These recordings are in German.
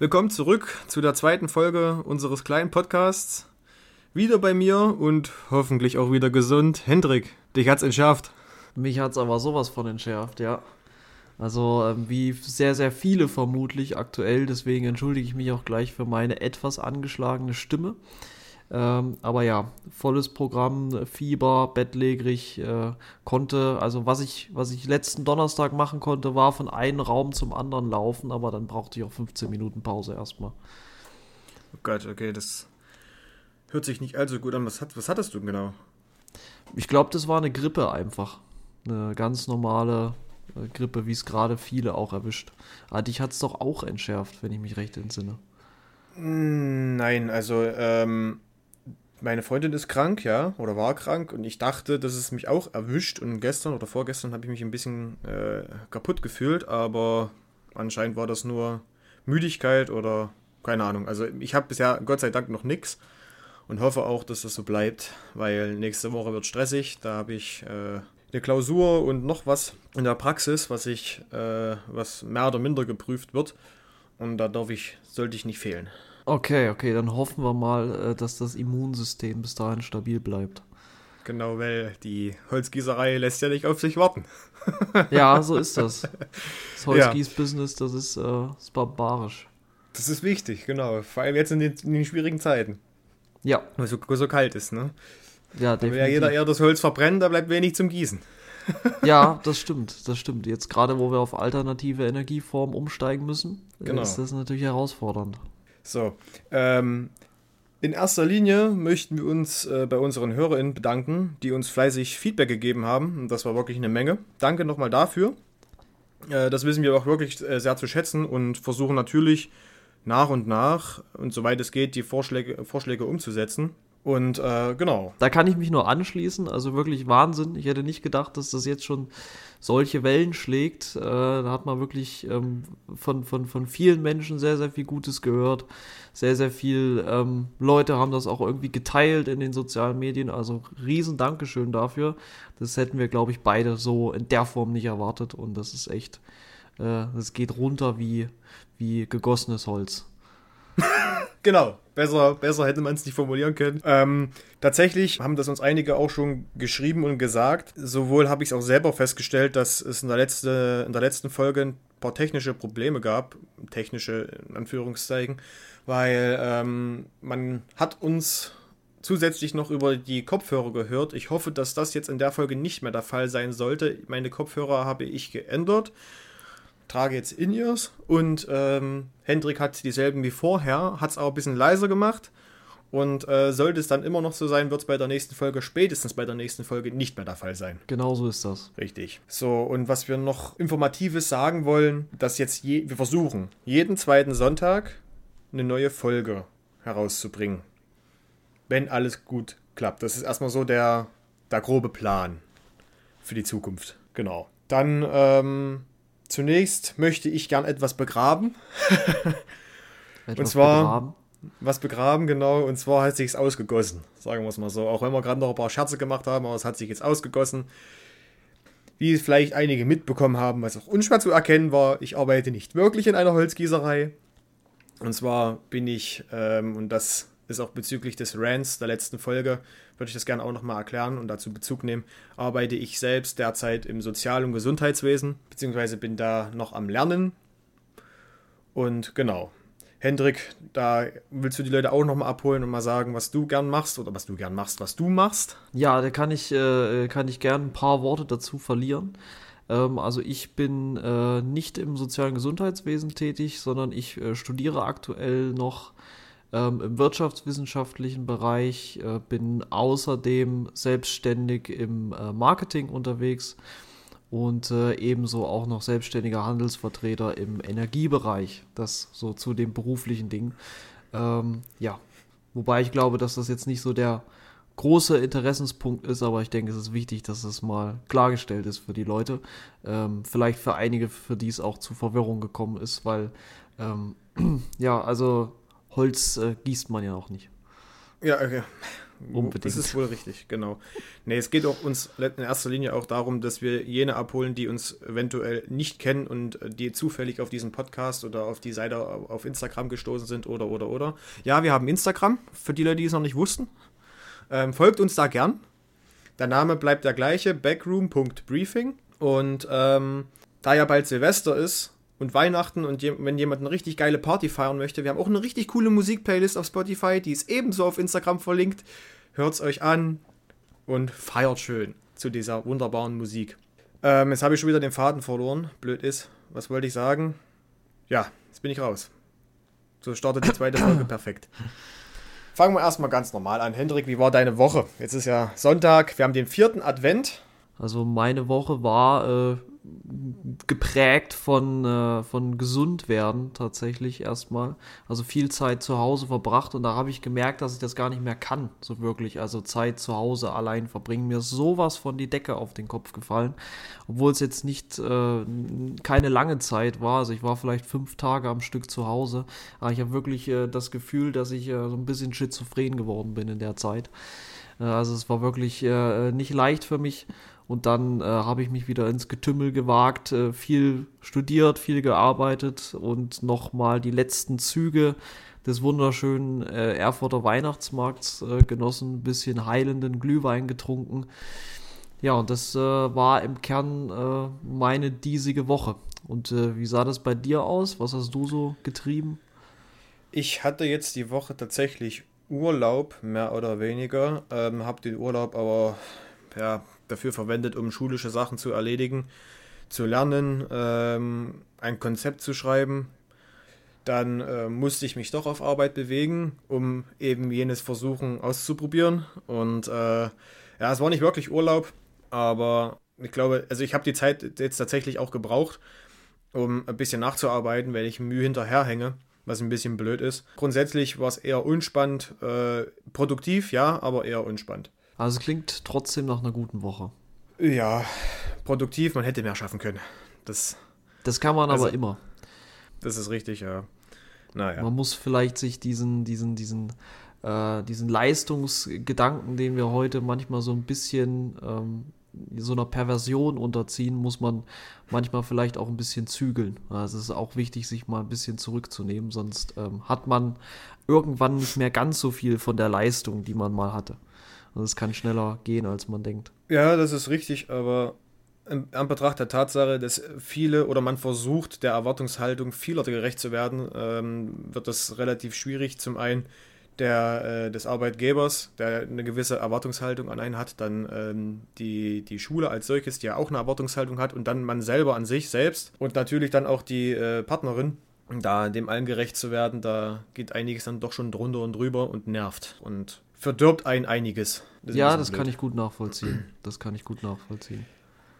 Willkommen zurück zu der zweiten Folge unseres kleinen Podcasts. Wieder bei mir und hoffentlich auch wieder gesund. Hendrik, dich hat's entschärft. Mich hat's aber sowas von entschärft, ja. Also ähm, wie sehr, sehr viele vermutlich aktuell. Deswegen entschuldige ich mich auch gleich für meine etwas angeschlagene Stimme. Ähm, aber ja, volles Programm, Fieber, bettlägerig, äh, konnte, also was ich, was ich letzten Donnerstag machen konnte, war von einem Raum zum anderen laufen, aber dann brauchte ich auch 15 Minuten Pause erstmal. Oh Gott, okay, das hört sich nicht allzu gut an. Was, hat, was hattest du genau? Ich glaube, das war eine Grippe einfach. Eine ganz normale äh, Grippe, wie es gerade viele auch erwischt. Aber dich hat es doch auch entschärft, wenn ich mich recht entsinne. Hm, nein, also ähm, meine Freundin ist krank, ja, oder war krank und ich dachte, dass es mich auch erwischt und gestern oder vorgestern habe ich mich ein bisschen äh, kaputt gefühlt, aber anscheinend war das nur Müdigkeit oder keine Ahnung. Also ich habe bisher Gott sei Dank noch nichts und hoffe auch, dass das so bleibt, weil nächste Woche wird stressig. Da habe ich äh, eine Klausur und noch was in der Praxis, was ich, äh, was mehr oder minder geprüft wird. Und da darf ich, sollte ich nicht fehlen. Okay, okay, dann hoffen wir mal, äh, dass das Immunsystem bis dahin stabil bleibt. Genau, weil die Holzgießerei lässt ja nicht auf sich warten. ja, so ist das. Das Holzgieß-Business, das ist, äh, ist barbarisch. Das ist wichtig, genau. Vor allem jetzt in den, in den schwierigen Zeiten. Ja. Weil es so, so kalt ist, ne? Ja, definitiv. Wenn ja jeder eher das Holz verbrennt, da bleibt wenig zum Gießen. ja, das stimmt, das stimmt. Jetzt gerade, wo wir auf alternative Energieformen umsteigen müssen, genau. ist das natürlich herausfordernd. So, ähm, in erster Linie möchten wir uns äh, bei unseren HörerInnen bedanken, die uns fleißig Feedback gegeben haben. Und das war wirklich eine Menge. Danke nochmal dafür. Äh, das wissen wir auch wirklich äh, sehr zu schätzen und versuchen natürlich nach und nach und soweit es geht, die Vorschläge, Vorschläge umzusetzen. Und äh, genau. Da kann ich mich nur anschließen. Also wirklich Wahnsinn. Ich hätte nicht gedacht, dass das jetzt schon solche Wellen schlägt. Äh, da hat man wirklich ähm, von, von, von vielen Menschen sehr, sehr viel Gutes gehört. Sehr, sehr viel ähm, Leute haben das auch irgendwie geteilt in den sozialen Medien. Also riesen Dankeschön dafür. Das hätten wir, glaube ich, beide so in der Form nicht erwartet. Und das ist echt, äh, das geht runter wie, wie gegossenes Holz. genau, besser, besser hätte man es nicht formulieren können. Ähm, tatsächlich haben das uns einige auch schon geschrieben und gesagt. Sowohl habe ich es auch selber festgestellt, dass es in der, letzte, in der letzten Folge ein paar technische Probleme gab. Technische in Anführungszeichen. Weil ähm, man hat uns zusätzlich noch über die Kopfhörer gehört. Ich hoffe, dass das jetzt in der Folge nicht mehr der Fall sein sollte. Meine Kopfhörer habe ich geändert trage jetzt In-Ears und ähm, Hendrik hat dieselben wie vorher, hat es aber ein bisschen leiser gemacht. Und äh, sollte es dann immer noch so sein, wird es bei der nächsten Folge, spätestens bei der nächsten Folge, nicht mehr der Fall sein. Genau so ist das. Richtig. So, und was wir noch Informatives sagen wollen, dass jetzt je, wir versuchen, jeden zweiten Sonntag eine neue Folge herauszubringen. Wenn alles gut klappt. Das ist erstmal so der, der grobe Plan für die Zukunft. Genau. Dann ähm, Zunächst möchte ich gern etwas begraben. etwas und zwar begraben? was begraben, genau. Und zwar hat sich ausgegossen, sagen wir es mal so. Auch wenn wir gerade noch ein paar Scherze gemacht haben, aber es hat sich jetzt ausgegossen. Wie vielleicht einige mitbekommen haben, was auch unschwer zu erkennen war, ich arbeite nicht wirklich in einer Holzgießerei. Und zwar bin ich, ähm, und das ist auch bezüglich des Rants der letzten Folge, würde ich das gerne auch nochmal erklären und dazu Bezug nehmen, arbeite ich selbst derzeit im Sozial- und Gesundheitswesen, beziehungsweise bin da noch am Lernen. Und genau, Hendrik, da willst du die Leute auch nochmal abholen und mal sagen, was du gern machst oder was du gern machst, was du machst? Ja, da kann ich, äh, kann ich gern ein paar Worte dazu verlieren. Ähm, also ich bin äh, nicht im sozialen Gesundheitswesen tätig, sondern ich äh, studiere aktuell noch ähm, im wirtschaftswissenschaftlichen Bereich, äh, bin außerdem selbstständig im äh, Marketing unterwegs und äh, ebenso auch noch selbstständiger Handelsvertreter im Energiebereich. Das so zu dem beruflichen Ding. Ähm, ja, wobei ich glaube, dass das jetzt nicht so der große Interessenspunkt ist, aber ich denke, es ist wichtig, dass es mal klargestellt ist für die Leute. Ähm, vielleicht für einige, für die es auch zu Verwirrung gekommen ist, weil ähm, ja, also Holz äh, gießt man ja auch nicht. Ja, okay. Unbedingt. Das ist wohl richtig, genau. Nee, es geht auch uns in erster Linie auch darum, dass wir jene abholen, die uns eventuell nicht kennen und die zufällig auf diesen Podcast oder auf die Seite auf Instagram gestoßen sind oder, oder, oder. Ja, wir haben Instagram, für die Leute, die es noch nicht wussten. Ähm, folgt uns da gern. Der Name bleibt der gleiche, backroom.briefing. Und ähm, da ja bald Silvester ist und Weihnachten und je wenn jemand eine richtig geile Party feiern möchte, wir haben auch eine richtig coole Musikplaylist auf Spotify, die ist ebenso auf Instagram verlinkt. Hört es euch an und feiert schön zu dieser wunderbaren Musik. Ähm, jetzt habe ich schon wieder den Faden verloren. Blöd ist. Was wollte ich sagen? Ja, jetzt bin ich raus. So startet die zweite Folge perfekt. Fangen wir erstmal ganz normal an. Hendrik, wie war deine Woche? Jetzt ist ja Sonntag, wir haben den vierten Advent. Also meine Woche war äh, geprägt von, äh, von gesund werden tatsächlich erstmal. Also viel Zeit zu Hause verbracht und da habe ich gemerkt, dass ich das gar nicht mehr kann, so wirklich. Also Zeit zu Hause allein verbringen. Mir ist sowas von die Decke auf den Kopf gefallen, obwohl es jetzt nicht äh, keine lange Zeit war. Also ich war vielleicht fünf Tage am Stück zu Hause, aber ich habe wirklich äh, das Gefühl, dass ich äh, so ein bisschen schizophren geworden bin in der Zeit. Äh, also es war wirklich äh, nicht leicht für mich und dann äh, habe ich mich wieder ins Getümmel gewagt, äh, viel studiert, viel gearbeitet und nochmal die letzten Züge des wunderschönen äh, Erfurter Weihnachtsmarkts äh, genossen, ein bisschen heilenden Glühwein getrunken. Ja, und das äh, war im Kern äh, meine diesige Woche. Und wie sah das bei dir aus? Was hast du so getrieben? Ich hatte jetzt die Woche tatsächlich Urlaub, mehr oder weniger. Ähm, habe den Urlaub aber ja, dafür verwendet, um schulische Sachen zu erledigen, zu lernen, ähm, ein Konzept zu schreiben. Dann äh, musste ich mich doch auf Arbeit bewegen, um eben jenes versuchen auszuprobieren. Und äh, ja, es war nicht wirklich Urlaub, aber ich glaube, also ich habe die Zeit jetzt tatsächlich auch gebraucht, um ein bisschen nachzuarbeiten, weil ich Mühe hinterherhänge, was ein bisschen blöd ist. Grundsätzlich war es eher unspannend, äh, produktiv, ja, aber eher unspannend. Also es klingt trotzdem nach einer guten Woche. Ja, produktiv, man hätte mehr schaffen können. Das, das kann man also, aber immer. Das ist richtig, ja. Naja. Man muss vielleicht sich diesen, diesen, diesen, äh, diesen Leistungsgedanken, den wir heute manchmal so ein bisschen ähm, so einer Perversion unterziehen, muss man manchmal vielleicht auch ein bisschen zügeln. Also es ist auch wichtig, sich mal ein bisschen zurückzunehmen, sonst ähm, hat man irgendwann nicht mehr ganz so viel von der Leistung, die man mal hatte. Also es kann schneller gehen, als man denkt. Ja, das ist richtig, aber in Anbetracht der Tatsache, dass viele oder man versucht, der Erwartungshaltung vieler gerecht zu werden, ähm, wird das relativ schwierig. Zum einen der, äh, des Arbeitgebers, der eine gewisse Erwartungshaltung an einen hat, dann ähm, die, die Schule als solches, die ja auch eine Erwartungshaltung hat und dann man selber an sich selbst und natürlich dann auch die äh, Partnerin, da dem allen gerecht zu werden, da geht einiges dann doch schon drunter und drüber und nervt. Und verdirbt ein einiges. Das ja, das blöd. kann ich gut nachvollziehen. Das kann ich gut nachvollziehen.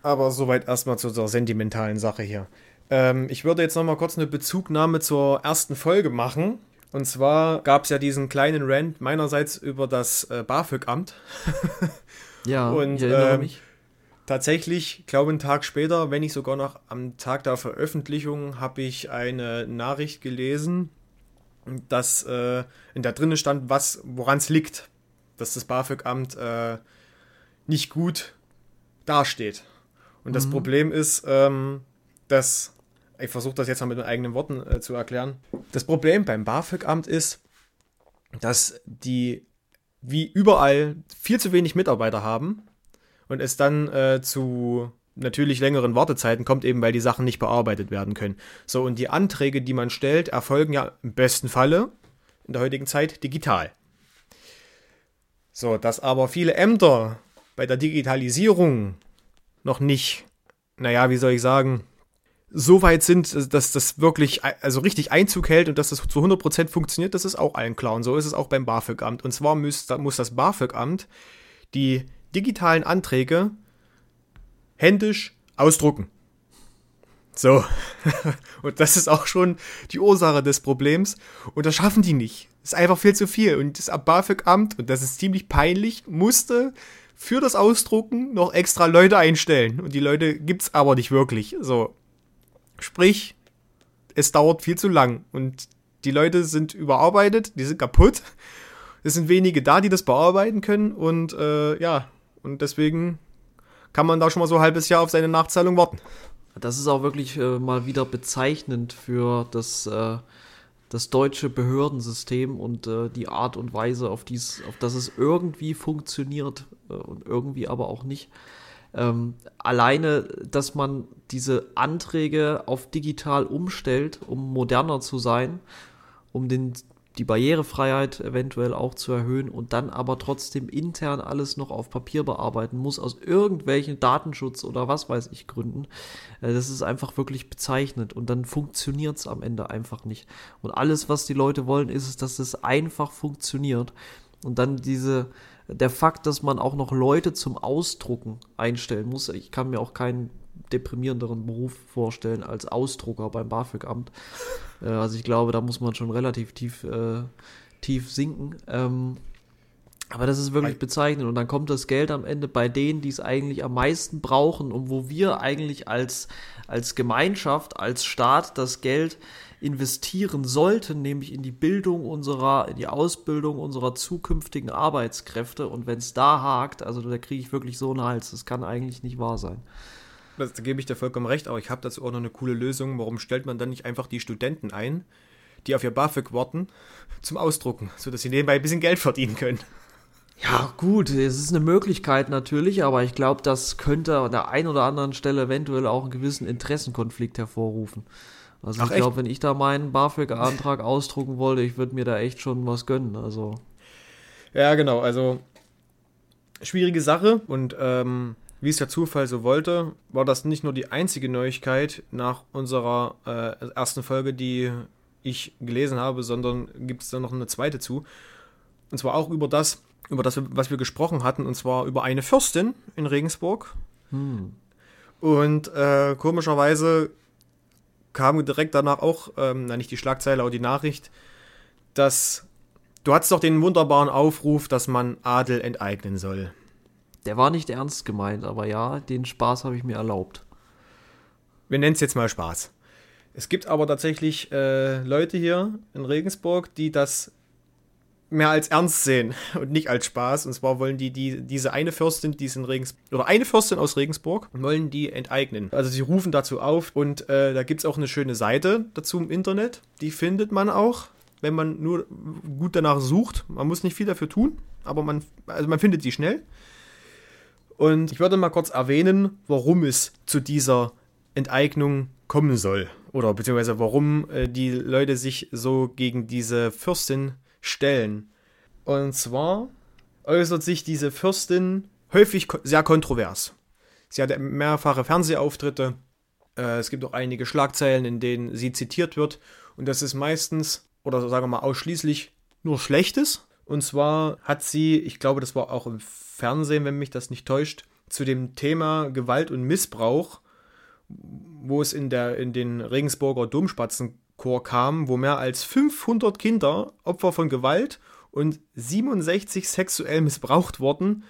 Aber soweit erstmal zu der sentimentalen Sache hier. Ähm, ich würde jetzt nochmal kurz eine Bezugnahme zur ersten Folge machen. Und zwar gab es ja diesen kleinen Rant meinerseits über das äh, BAföG-Amt. ja, und ich erinnere ähm, mich. Tatsächlich, glaube einen Tag später, wenn nicht sogar noch am Tag der Veröffentlichung, habe ich eine Nachricht gelesen, dass äh, in der drinnen stand, was woran es liegt dass das BAföG-Amt äh, nicht gut dasteht. Und mhm. das Problem ist, ähm, dass, ich versuche das jetzt mal mit meinen eigenen Worten äh, zu erklären. Das Problem beim BAföG-Amt ist, dass die wie überall viel zu wenig Mitarbeiter haben und es dann äh, zu natürlich längeren Wartezeiten kommt, eben weil die Sachen nicht bearbeitet werden können. So, und die Anträge, die man stellt, erfolgen ja im besten Falle in der heutigen Zeit digital. So, dass aber viele Ämter bei der Digitalisierung noch nicht, naja, wie soll ich sagen, so weit sind, dass das wirklich also richtig Einzug hält und dass das zu 100% funktioniert, das ist auch allen klar. Und so ist es auch beim BAföG-Amt. Und zwar muss, muss das BAföG-Amt die digitalen Anträge händisch ausdrucken. So. und das ist auch schon die Ursache des Problems. Und das schaffen die nicht. Ist einfach viel zu viel. Und das BAföG-Amt, und das ist ziemlich peinlich, musste für das Ausdrucken noch extra Leute einstellen. Und die Leute gibt's aber nicht wirklich. So. Sprich, es dauert viel zu lang. Und die Leute sind überarbeitet, die sind kaputt. Es sind wenige da, die das bearbeiten können und äh, ja, und deswegen kann man da schon mal so ein halbes Jahr auf seine Nachzahlung warten. Das ist auch wirklich äh, mal wieder bezeichnend für das, äh, das deutsche Behördensystem und äh, die Art und Weise, auf, dies, auf das es irgendwie funktioniert äh, und irgendwie aber auch nicht. Ähm, alleine, dass man diese Anträge auf digital umstellt, um moderner zu sein, um den die Barrierefreiheit eventuell auch zu erhöhen und dann aber trotzdem intern alles noch auf Papier bearbeiten muss, aus irgendwelchen Datenschutz oder was weiß ich Gründen. Äh, das ist einfach wirklich bezeichnend und dann funktioniert es am Ende einfach nicht. Und alles, was die Leute wollen, ist dass es einfach funktioniert. Und dann diese, der Fakt, dass man auch noch Leute zum Ausdrucken einstellen muss. Ich kann mir auch keinen deprimierenderen Beruf vorstellen als Ausdrucker beim BAföG-Amt. Äh, also ich glaube, da muss man schon relativ tief, äh, tief sinken. Ähm, aber das ist wirklich bezeichnend. Und dann kommt das Geld am Ende bei denen, die es eigentlich am meisten brauchen und wo wir eigentlich als, als Gemeinschaft, als Staat das Geld investieren sollten, nämlich in die Bildung unserer, in die Ausbildung unserer zukünftigen Arbeitskräfte. Und wenn es da hakt, also da kriege ich wirklich so einen Hals. Das kann eigentlich nicht wahr sein das, da gebe ich dir vollkommen recht, aber ich habe dazu auch noch eine coole Lösung. Warum stellt man dann nicht einfach die Studenten ein, die auf ihr BAföG warten, zum Ausdrucken, sodass sie nebenbei ein bisschen Geld verdienen können? Ja, gut, es ist eine Möglichkeit natürlich, aber ich glaube, das könnte an der einen oder anderen Stelle eventuell auch einen gewissen Interessenkonflikt hervorrufen. Also Ach, ich glaube, wenn ich da meinen BAföG-Antrag ausdrucken wollte, ich würde mir da echt schon was gönnen. Also. Ja, genau, also schwierige Sache und ähm, wie es der Zufall so wollte, war das nicht nur die einzige Neuigkeit nach unserer äh, ersten Folge, die ich gelesen habe, sondern gibt es da noch eine zweite zu. Und zwar auch über das, über das, was wir gesprochen hatten, und zwar über eine Fürstin in Regensburg. Hm. Und äh, komischerweise kam direkt danach auch, ähm, na nicht die Schlagzeile, aber die Nachricht, dass du hattest doch den wunderbaren Aufruf, dass man Adel enteignen soll. Der war nicht ernst gemeint, aber ja, den Spaß habe ich mir erlaubt. Wir nennen es jetzt mal Spaß. Es gibt aber tatsächlich äh, Leute hier in Regensburg, die das mehr als ernst sehen und nicht als Spaß. Und zwar wollen die, die diese eine Fürstin, die ist in Regensburg, oder eine Fürstin aus Regensburg, wollen die enteignen. Also sie rufen dazu auf und äh, da gibt es auch eine schöne Seite dazu im Internet. Die findet man auch, wenn man nur gut danach sucht. Man muss nicht viel dafür tun, aber man, also man findet sie schnell. Und ich würde mal kurz erwähnen, warum es zu dieser Enteignung kommen soll. Oder beziehungsweise warum äh, die Leute sich so gegen diese Fürstin stellen. Und zwar äußert sich diese Fürstin häufig sehr kontrovers. Sie hat mehrfache Fernsehauftritte. Äh, es gibt auch einige Schlagzeilen, in denen sie zitiert wird. Und das ist meistens, oder sagen wir mal ausschließlich, nur Schlechtes. Und zwar hat sie, ich glaube, das war auch im Fernsehen, wenn mich das nicht täuscht, zu dem Thema Gewalt und Missbrauch, wo es in, der, in den Regensburger Domspatzenchor kam, wo mehr als 500 Kinder Opfer von Gewalt und 67 sexuell missbraucht wurden,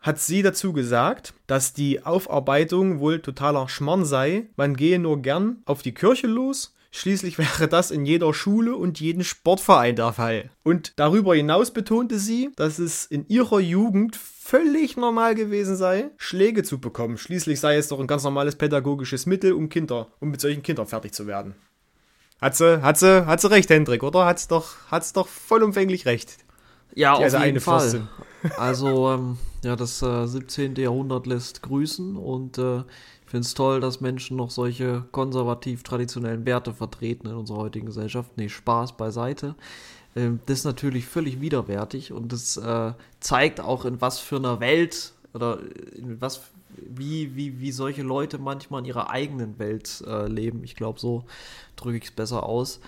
hat sie dazu gesagt, dass die Aufarbeitung wohl totaler Schmarrn sei. Man gehe nur gern auf die Kirche los Schließlich wäre das in jeder Schule und jedem Sportverein der Fall. Und darüber hinaus betonte sie, dass es in ihrer Jugend völlig normal gewesen sei, Schläge zu bekommen. Schließlich sei es doch ein ganz normales pädagogisches Mittel, um Kinder, um mit solchen Kindern fertig zu werden. Hat sie, hat sie, hat sie recht, Hendrik, oder? Hat's doch, hat's doch vollumfänglich recht. Ja, Die auf jeden Fall. Fürstin. Also, ähm, ja, das äh, 17. Jahrhundert lässt grüßen und äh, finde es toll, dass Menschen noch solche konservativ-traditionellen Werte vertreten in unserer heutigen Gesellschaft. Nee, Spaß beiseite. Ähm, das ist natürlich völlig widerwärtig und das äh, zeigt auch, in was für einer Welt oder in was, wie, wie, wie solche Leute manchmal in ihrer eigenen Welt äh, leben. Ich glaube, so drücke ich es besser aus.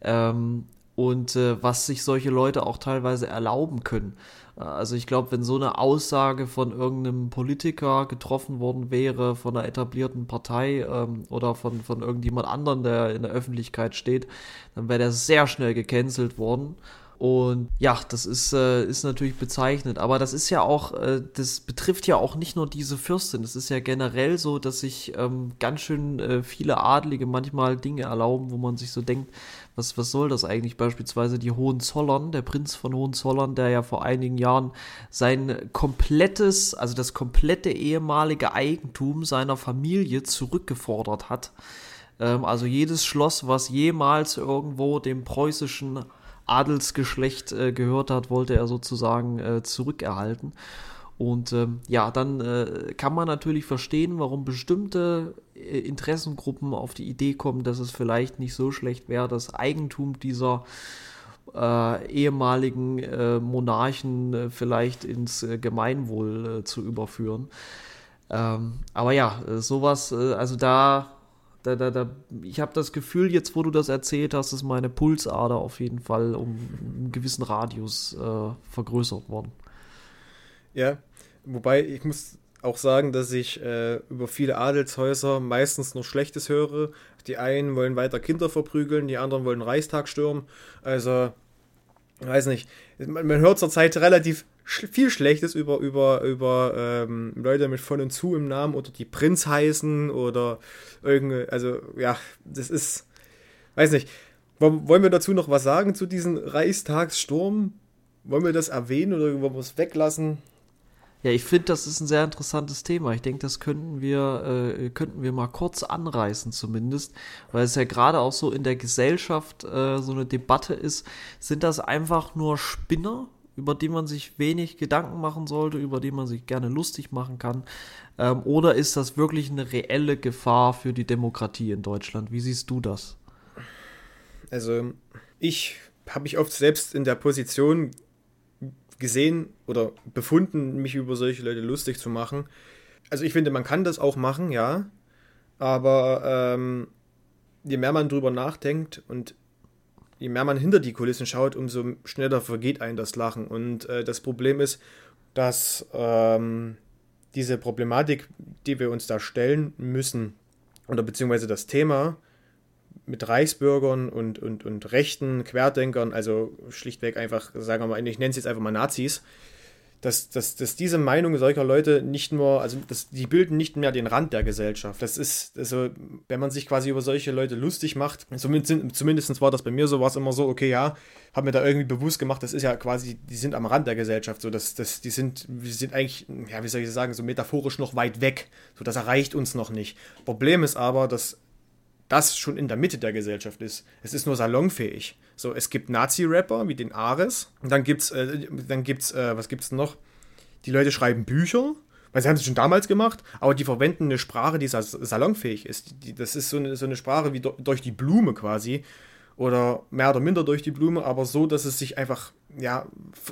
Ähm, und äh, was sich solche Leute auch teilweise erlauben können. Also ich glaube, wenn so eine Aussage von irgendeinem Politiker getroffen worden wäre, von einer etablierten Partei ähm, oder von, von irgendjemand anderen, der in der Öffentlichkeit steht, dann wäre der sehr schnell gecancelt worden. Und ja, das ist, äh, ist natürlich bezeichnet. Aber das ist ja auch, äh, das betrifft ja auch nicht nur diese Fürstin. Es ist ja generell so, dass sich ähm, ganz schön äh, viele Adlige manchmal Dinge erlauben, wo man sich so denkt, was, was soll das eigentlich? Beispielsweise die Hohenzollern, der Prinz von Hohenzollern, der ja vor einigen Jahren sein komplettes, also das komplette ehemalige Eigentum seiner Familie zurückgefordert hat. Ähm, also jedes Schloss, was jemals irgendwo dem preußischen Adelsgeschlecht äh, gehört hat, wollte er sozusagen äh, zurückerhalten. Und ähm, ja, dann äh, kann man natürlich verstehen, warum bestimmte äh, Interessengruppen auf die Idee kommen, dass es vielleicht nicht so schlecht wäre, das Eigentum dieser äh, ehemaligen äh, Monarchen äh, vielleicht ins äh, Gemeinwohl zu überführen. Ähm, aber ja, sowas, also da da, da, da, ich habe das Gefühl, jetzt wo du das erzählt hast, ist meine Pulsader auf jeden Fall um einen gewissen Radius äh, vergrößert worden. Ja, wobei ich muss auch sagen, dass ich äh, über viele Adelshäuser meistens nur Schlechtes höre. Die einen wollen weiter Kinder verprügeln, die anderen wollen Reichstag stürmen. Also, weiß nicht. Man, man hört zurzeit relativ viel Schlechtes über, über, über ähm, Leute mit von und zu im Namen oder die Prinz heißen oder irgendwie, also ja, das ist, weiß nicht. Wollen wir dazu noch was sagen zu diesem Reichstagssturm? Wollen wir das erwähnen oder wollen wir es weglassen? Ja, ich finde, das ist ein sehr interessantes Thema. Ich denke, das könnten wir, äh, könnten wir mal kurz anreißen zumindest, weil es ja gerade auch so in der Gesellschaft äh, so eine Debatte ist. Sind das einfach nur Spinner, über die man sich wenig Gedanken machen sollte, über die man sich gerne lustig machen kann? Ähm, oder ist das wirklich eine reelle Gefahr für die Demokratie in Deutschland? Wie siehst du das? Also, ich habe mich oft selbst in der Position gesehen oder befunden, mich über solche Leute lustig zu machen. Also, ich finde, man kann das auch machen, ja. Aber ähm, je mehr man drüber nachdenkt und je mehr man hinter die Kulissen schaut, umso schneller vergeht einem das Lachen. Und äh, das Problem ist, dass ähm, diese Problematik, die wir uns da stellen müssen, oder beziehungsweise das Thema mit Reichsbürgern und, und, und rechten Querdenkern, also schlichtweg einfach, sagen wir mal, ich nenne es jetzt einfach mal Nazis, dass, dass, dass diese Meinung solcher Leute nicht nur, also das, die bilden nicht mehr den Rand der Gesellschaft. Das ist, also, wenn man sich quasi über solche Leute lustig macht, zumindest, zumindest war das bei mir so, war es immer so, okay, ja, habe mir da irgendwie bewusst gemacht, das ist ja quasi, die sind am Rand der Gesellschaft, so dass, dass die sind, wir sind eigentlich, ja, wie soll ich sagen, so metaphorisch noch weit weg. So, das erreicht uns noch nicht. Problem ist aber, dass das schon in der Mitte der Gesellschaft ist. Es ist nur salonfähig. So, es gibt Nazi-Rapper wie den Ares. Und dann gibt's, äh, dann gibt's, äh, was gibt's noch? Die Leute schreiben Bücher, weil sie haben es schon damals gemacht, aber die verwenden eine Sprache, die salonfähig ist. Die, das ist so eine, so eine Sprache wie do, durch die Blume quasi. Oder mehr oder minder durch die Blume, aber so, dass es sich einfach ja,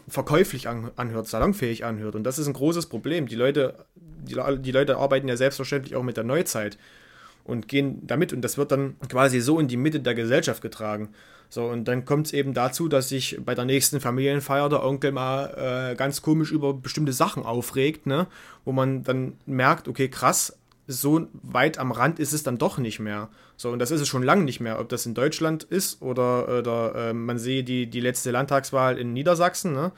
verkäuflich an, anhört, salonfähig anhört. Und das ist ein großes Problem. Die Leute, die, die Leute arbeiten ja selbstverständlich auch mit der Neuzeit und gehen damit und das wird dann quasi so in die Mitte der Gesellschaft getragen. So, und dann kommt es eben dazu, dass sich bei der nächsten Familienfeier der Onkel mal äh, ganz komisch über bestimmte Sachen aufregt, ne? Wo man dann merkt, okay, krass, so weit am Rand ist es dann doch nicht mehr. So, und das ist es schon lange nicht mehr, ob das in Deutschland ist oder, oder äh, man sehe die, die letzte Landtagswahl in Niedersachsen, ne?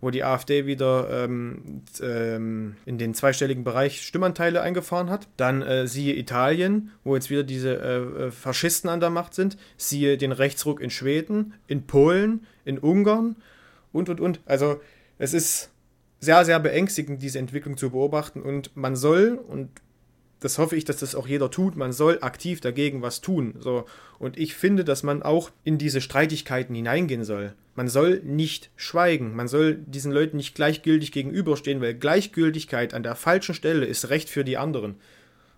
Wo die AfD wieder ähm, ähm, in den zweistelligen Bereich Stimmanteile eingefahren hat. Dann äh, siehe Italien, wo jetzt wieder diese äh, äh, Faschisten an der Macht sind. Siehe den Rechtsruck in Schweden, in Polen, in Ungarn und, und, und. Also es ist sehr, sehr beängstigend, diese Entwicklung zu beobachten und man soll, und das hoffe ich, dass das auch jeder tut. Man soll aktiv dagegen was tun. So. Und ich finde, dass man auch in diese Streitigkeiten hineingehen soll. Man soll nicht schweigen. Man soll diesen Leuten nicht gleichgültig gegenüberstehen, weil Gleichgültigkeit an der falschen Stelle ist Recht für die anderen.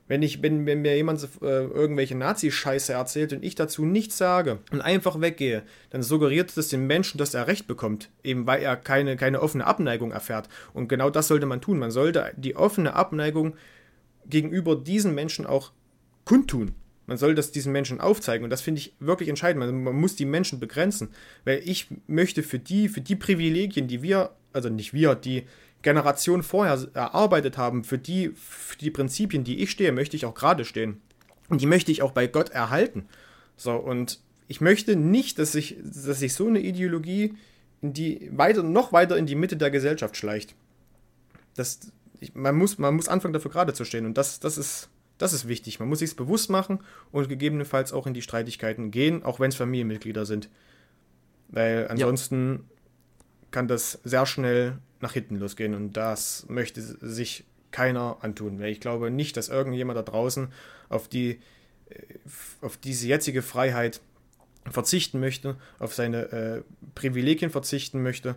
Wenn, ich, wenn, wenn mir jemand äh, irgendwelche Nazi-Scheiße erzählt und ich dazu nichts sage und einfach weggehe, dann suggeriert das dem Menschen, dass er Recht bekommt, eben weil er keine, keine offene Abneigung erfährt. Und genau das sollte man tun. Man sollte die offene Abneigung gegenüber diesen Menschen auch kundtun. Man soll das diesen Menschen aufzeigen und das finde ich wirklich entscheidend. Man, man, muss die Menschen begrenzen, weil ich möchte für die, für die Privilegien, die wir, also nicht wir, die Generation vorher erarbeitet haben, für die, für die Prinzipien, die ich stehe, möchte ich auch gerade stehen. Und die möchte ich auch bei Gott erhalten. So, und ich möchte nicht, dass sich, dass sich so eine Ideologie in die, weiter, noch weiter in die Mitte der Gesellschaft schleicht. Das, ich, man, muss, man muss anfangen, dafür gerade zu stehen. Und das, das, ist, das ist wichtig. Man muss sich bewusst machen und gegebenenfalls auch in die Streitigkeiten gehen, auch wenn es Familienmitglieder sind. Weil ansonsten ja. kann das sehr schnell nach hinten losgehen und das möchte sich keiner antun. Weil ich glaube nicht, dass irgendjemand da draußen auf die äh, auf diese jetzige Freiheit verzichten möchte, auf seine äh, Privilegien verzichten möchte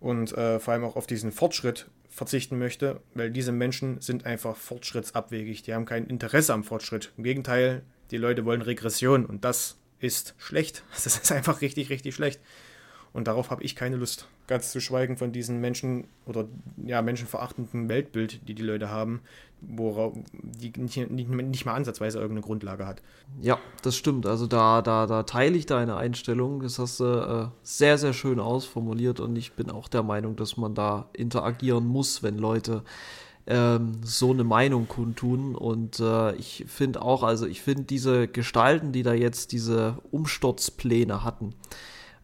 und äh, vor allem auch auf diesen Fortschritt verzichten möchte, weil diese Menschen sind einfach fortschrittsabwegig. Die haben kein Interesse am Fortschritt. Im Gegenteil, die Leute wollen Regression und das ist schlecht. Das ist einfach richtig, richtig schlecht. Und darauf habe ich keine Lust. Ganz zu schweigen von diesen Menschen oder ja, menschenverachtenden Weltbild, die die Leute haben, worauf die nicht, nicht, nicht mal ansatzweise irgendeine Grundlage hat. Ja, das stimmt. Also da, da, da teile ich deine Einstellung. Das hast du äh, sehr, sehr schön ausformuliert und ich bin auch der Meinung, dass man da interagieren muss, wenn Leute ähm, so eine Meinung kundtun. Und äh, ich finde auch, also ich finde diese Gestalten, die da jetzt diese Umsturzpläne hatten,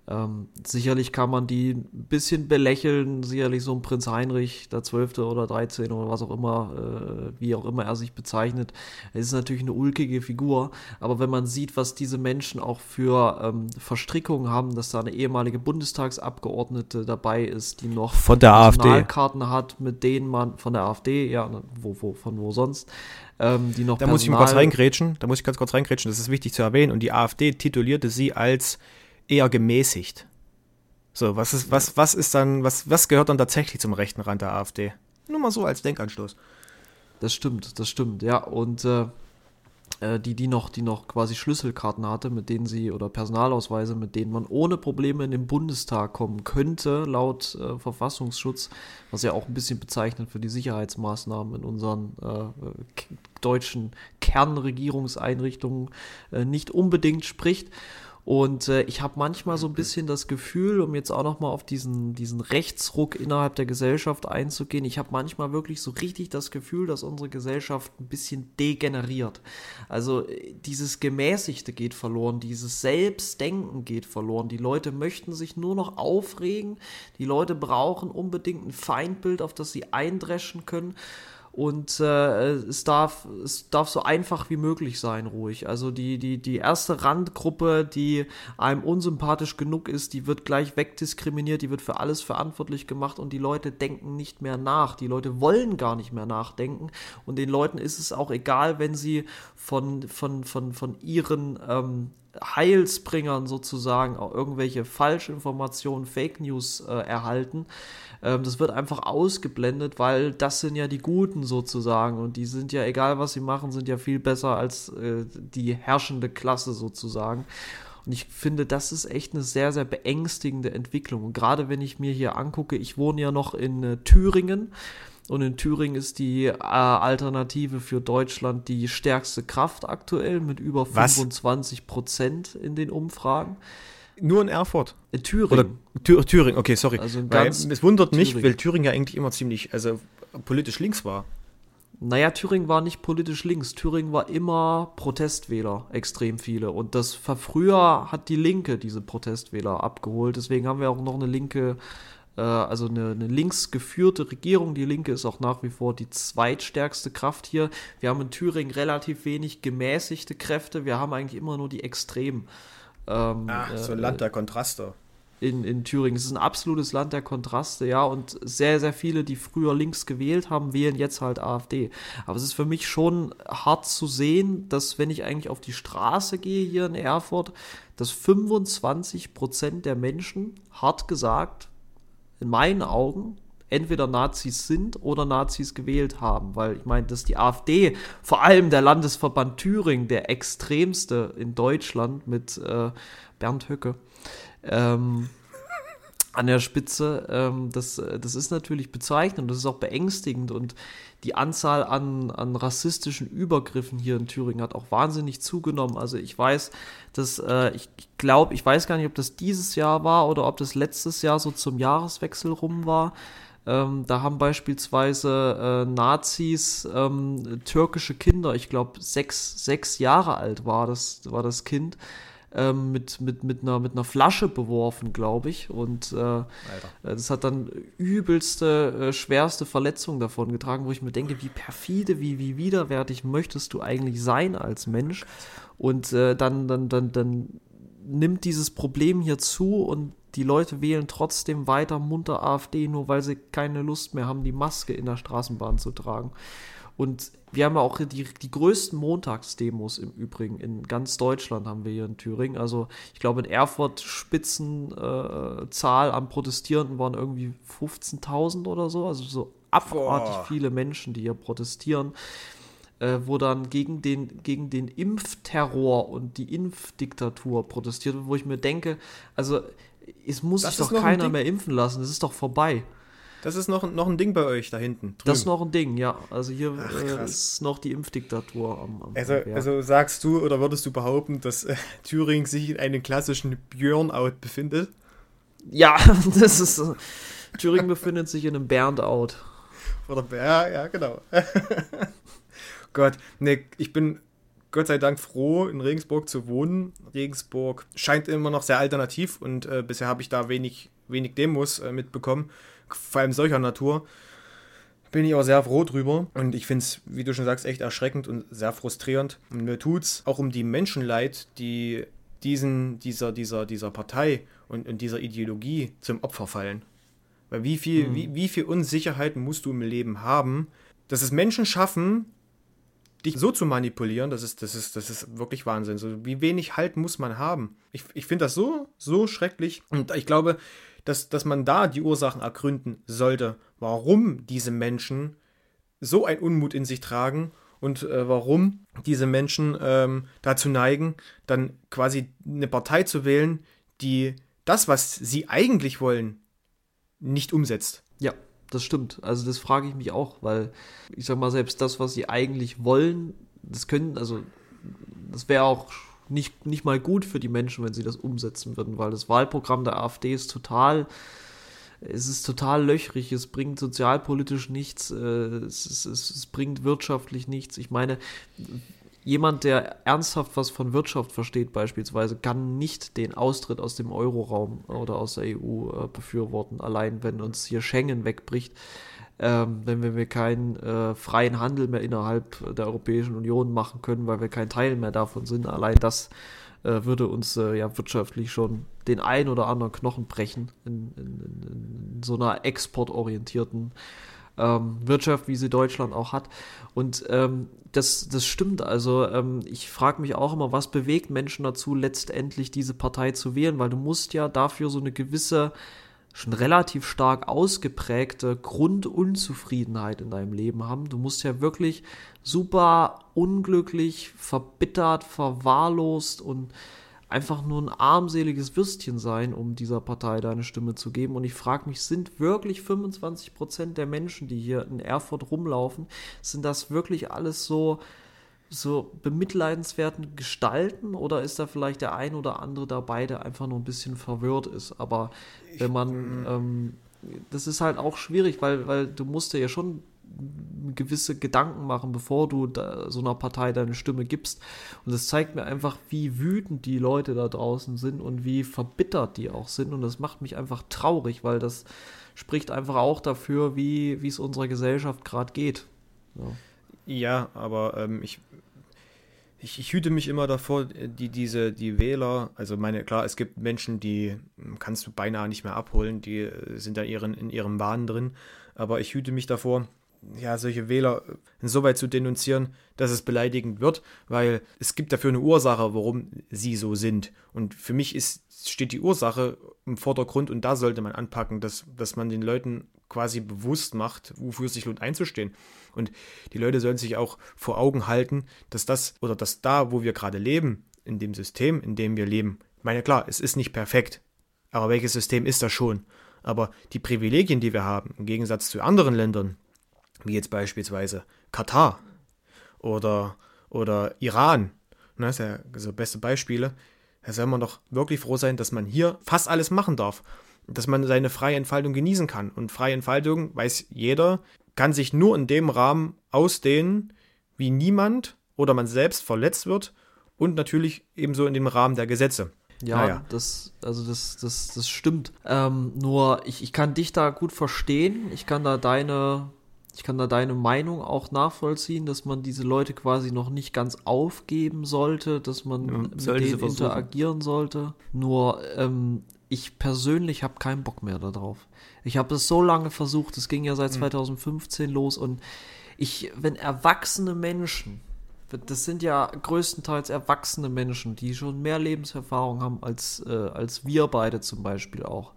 ähm, sicherlich kann man die ein bisschen belächeln, sicherlich so ein Prinz Heinrich, der Zwölfte oder Dreizehnte oder was auch immer, äh, wie auch immer er sich bezeichnet. Es ist natürlich eine ulkige Figur, aber wenn man sieht, was diese Menschen auch für ähm, Verstrickungen haben, dass da eine ehemalige Bundestagsabgeordnete dabei ist, die noch von der AfD hat, mit denen man von der AfD, ja, wo, wo, von wo sonst, ähm, die noch Da Personal muss ich mal kurz reingrätschen, da muss ich ganz kurz reingrätschen, das ist wichtig zu erwähnen und die AfD titulierte sie als eher gemäßigt. So, was ist, was, was ist dann, was, was gehört dann tatsächlich zum rechten Rand der AfD? Nur mal so als Denkanstoß. Das stimmt, das stimmt, ja. Und äh, äh, die, die noch, die noch quasi Schlüsselkarten hatte, mit denen sie, oder Personalausweise, mit denen man ohne Probleme in den Bundestag kommen könnte, laut äh, Verfassungsschutz, was ja auch ein bisschen bezeichnet für die Sicherheitsmaßnahmen in unseren äh, deutschen Kernregierungseinrichtungen äh, nicht unbedingt spricht. Und äh, ich habe manchmal so ein bisschen das Gefühl, um jetzt auch nochmal auf diesen, diesen Rechtsruck innerhalb der Gesellschaft einzugehen, ich habe manchmal wirklich so richtig das Gefühl, dass unsere Gesellschaft ein bisschen degeneriert. Also äh, dieses Gemäßigte geht verloren, dieses Selbstdenken geht verloren. Die Leute möchten sich nur noch aufregen, die Leute brauchen unbedingt ein Feindbild, auf das sie eindreschen können. Und äh, es, darf, es darf so einfach wie möglich sein, ruhig. Also die, die, die erste Randgruppe, die einem unsympathisch genug ist, die wird gleich wegdiskriminiert, die wird für alles verantwortlich gemacht und die Leute denken nicht mehr nach. Die Leute wollen gar nicht mehr nachdenken. Und den Leuten ist es auch egal, wenn sie von, von, von, von ihren ähm, Heilsbringern sozusagen auch irgendwelche Falschinformationen, Fake News äh, erhalten. Ähm, das wird einfach ausgeblendet, weil das sind ja die Guten sozusagen und die sind ja, egal was sie machen, sind ja viel besser als äh, die herrschende Klasse sozusagen. Und ich finde, das ist echt eine sehr, sehr beängstigende Entwicklung. Und gerade wenn ich mir hier angucke, ich wohne ja noch in äh, Thüringen. Und in Thüringen ist die äh, Alternative für Deutschland die stärkste Kraft aktuell mit über 25 Prozent in den Umfragen. Nur in Erfurt. In Thüringen. Oder Thüringen, okay, sorry. Also weil, es wundert mich, Thüringen. weil Thüringen ja eigentlich immer ziemlich, also politisch links war. Naja, Thüringen war nicht politisch links. Thüringen war immer Protestwähler, extrem viele. Und das früher hat die Linke diese Protestwähler abgeholt. Deswegen haben wir auch noch eine linke, äh, also eine, eine links geführte Regierung. Die Linke ist auch nach wie vor die zweitstärkste Kraft hier. Wir haben in Thüringen relativ wenig gemäßigte Kräfte. Wir haben eigentlich immer nur die Extremen. Ähm, Ach, so ein Land der Kontraste. In, in Thüringen. Es ist ein absolutes Land der Kontraste, ja, und sehr, sehr viele, die früher links gewählt haben, wählen jetzt halt AfD. Aber es ist für mich schon hart zu sehen, dass wenn ich eigentlich auf die Straße gehe hier in Erfurt, dass 25 Prozent der Menschen, hart gesagt, in meinen Augen entweder Nazis sind oder Nazis gewählt haben. Weil ich meine, dass die AfD, vor allem der Landesverband Thüringen, der extremste in Deutschland mit äh, Bernd Höcke, ähm, an der Spitze, ähm, das, das ist natürlich bezeichnend das ist auch beängstigend und die Anzahl an, an rassistischen Übergriffen hier in Thüringen hat auch wahnsinnig zugenommen. Also ich weiß, dass äh, ich glaube, ich weiß gar nicht, ob das dieses Jahr war oder ob das letztes Jahr so zum Jahreswechsel rum war. Ähm, da haben beispielsweise äh, Nazis ähm, türkische Kinder, ich glaube sechs, sechs Jahre alt war das, war das Kind, ähm, mit, mit, mit, einer, mit einer Flasche beworfen, glaube ich. Und äh, das hat dann übelste, äh, schwerste Verletzungen davon getragen, wo ich mir denke, wie perfide, wie, wie widerwärtig möchtest du eigentlich sein als Mensch? Und äh, dann, dann, dann, dann nimmt dieses Problem hier zu und die Leute wählen trotzdem weiter munter AfD, nur weil sie keine Lust mehr haben, die Maske in der Straßenbahn zu tragen. Und wir haben ja auch die, die größten Montagsdemos im Übrigen. In ganz Deutschland haben wir hier in Thüringen. Also ich glaube in Erfurt Spitzenzahl äh, an Protestierenden waren irgendwie 15.000 oder so. Also so abartig Boah. viele Menschen, die hier protestieren. Äh, wo dann gegen den, gegen den Impfterror und die Impfdiktatur protestiert wird, wo ich mir denke, also es muss das sich doch keiner mehr impfen lassen, das ist doch vorbei. Das ist noch, noch ein Ding bei euch da hinten. Drüben. Das ist noch ein Ding, ja. Also hier Ach, äh, ist noch die Impfdiktatur am, am also, also sagst du oder würdest du behaupten, dass äh, Thüringen sich in einem klassischen Björnout befindet? Ja, das ist. Äh, Thüringen befindet sich in einem Burned-out. Oder ja, ja, genau. Gott, ne, ich bin Gott sei Dank froh, in Regensburg zu wohnen. Regensburg scheint immer noch sehr alternativ und äh, bisher habe ich da wenig, wenig Demos äh, mitbekommen vor allem solcher Natur, bin ich auch sehr froh drüber. Und ich finde es, wie du schon sagst, echt erschreckend und sehr frustrierend. Und mir tut es auch um die Menschen leid, die diesen, dieser, dieser, dieser Partei und, und dieser Ideologie zum Opfer fallen. Weil wie viel, mhm. wie, wie viel Unsicherheit musst du im Leben haben, dass es Menschen schaffen, dich so zu manipulieren, das ist, das ist, das ist wirklich Wahnsinn. So, wie wenig Halt muss man haben? Ich, ich finde das so, so schrecklich. Und ich glaube, dass, dass man da die Ursachen ergründen sollte, warum diese Menschen so einen Unmut in sich tragen und äh, warum diese Menschen ähm, dazu neigen, dann quasi eine Partei zu wählen, die das, was sie eigentlich wollen, nicht umsetzt. Ja, das stimmt. Also das frage ich mich auch, weil ich sag mal, selbst das, was sie eigentlich wollen, das können, also das wäre auch nicht, nicht mal gut für die Menschen, wenn sie das umsetzen würden, weil das Wahlprogramm der AfD ist total, es ist total löchrig, es bringt sozialpolitisch nichts, äh, es, es, es bringt wirtschaftlich nichts. Ich meine, jemand, der ernsthaft was von Wirtschaft versteht, beispielsweise, kann nicht den Austritt aus dem Euroraum oder aus der EU äh, befürworten, allein wenn uns hier Schengen wegbricht ähm, wenn wir keinen äh, freien Handel mehr innerhalb der Europäischen Union machen können, weil wir kein Teil mehr davon sind. Allein das äh, würde uns äh, ja wirtschaftlich schon den ein oder anderen Knochen brechen in, in, in so einer exportorientierten ähm, Wirtschaft, wie sie Deutschland auch hat. Und ähm, das, das stimmt. Also ähm, ich frage mich auch immer, was bewegt Menschen dazu, letztendlich diese Partei zu wählen, weil du musst ja dafür so eine gewisse schon relativ stark ausgeprägte Grundunzufriedenheit in deinem Leben haben. Du musst ja wirklich super unglücklich, verbittert, verwahrlost und einfach nur ein armseliges Würstchen sein, um dieser Partei deine Stimme zu geben. Und ich frage mich, sind wirklich 25 Prozent der Menschen, die hier in Erfurt rumlaufen, sind das wirklich alles so so bemitleidenswerten Gestalten oder ist da vielleicht der ein oder andere dabei, der einfach nur ein bisschen verwirrt ist? Aber wenn man, mm. ähm, das ist halt auch schwierig, weil, weil du musst dir ja schon gewisse Gedanken machen, bevor du so einer Partei deine Stimme gibst. Und das zeigt mir einfach, wie wütend die Leute da draußen sind und wie verbittert die auch sind. Und das macht mich einfach traurig, weil das spricht einfach auch dafür, wie es unserer Gesellschaft gerade geht. Ja. Ja, aber ähm, ich, ich, ich, hüte mich immer davor, die, diese, die Wähler, also meine, klar, es gibt Menschen, die hm, kannst du beinahe nicht mehr abholen, die äh, sind da ihren, in ihrem Wahn drin, aber ich hüte mich davor, ja, solche Wähler insoweit zu denunzieren, dass es beleidigend wird, weil es gibt dafür eine Ursache, warum sie so sind. Und für mich ist, steht die Ursache im Vordergrund und da sollte man anpacken, dass, dass man den Leuten quasi bewusst macht, wofür es sich lohnt einzustehen. Und die Leute sollen sich auch vor Augen halten, dass das oder dass da, wo wir gerade leben, in dem System, in dem wir leben, ich meine klar, es ist nicht perfekt, aber welches System ist das schon? Aber die Privilegien, die wir haben, im Gegensatz zu anderen Ländern, wie jetzt beispielsweise Katar oder, oder Iran, ne, das sind ja so beste Beispiele, da soll man doch wirklich froh sein, dass man hier fast alles machen darf. Dass man seine freie Entfaltung genießen kann. Und freie Entfaltung, weiß jeder, kann sich nur in dem Rahmen ausdehnen, wie niemand oder man selbst verletzt wird und natürlich ebenso in dem Rahmen der Gesetze. Ja, naja. das, also das, das, das stimmt. Ähm, nur ich, ich kann dich da gut verstehen. Ich kann da deine, ich kann da deine Meinung auch nachvollziehen, dass man diese Leute quasi noch nicht ganz aufgeben sollte, dass man ja, mit denen interagieren sollte. Nur ähm, ich persönlich habe keinen Bock mehr darauf. Ich habe es so lange versucht, es ging ja seit 2015 mhm. los und ich, wenn erwachsene Menschen, das sind ja größtenteils erwachsene Menschen, die schon mehr Lebenserfahrung haben als, äh, als wir beide zum Beispiel auch.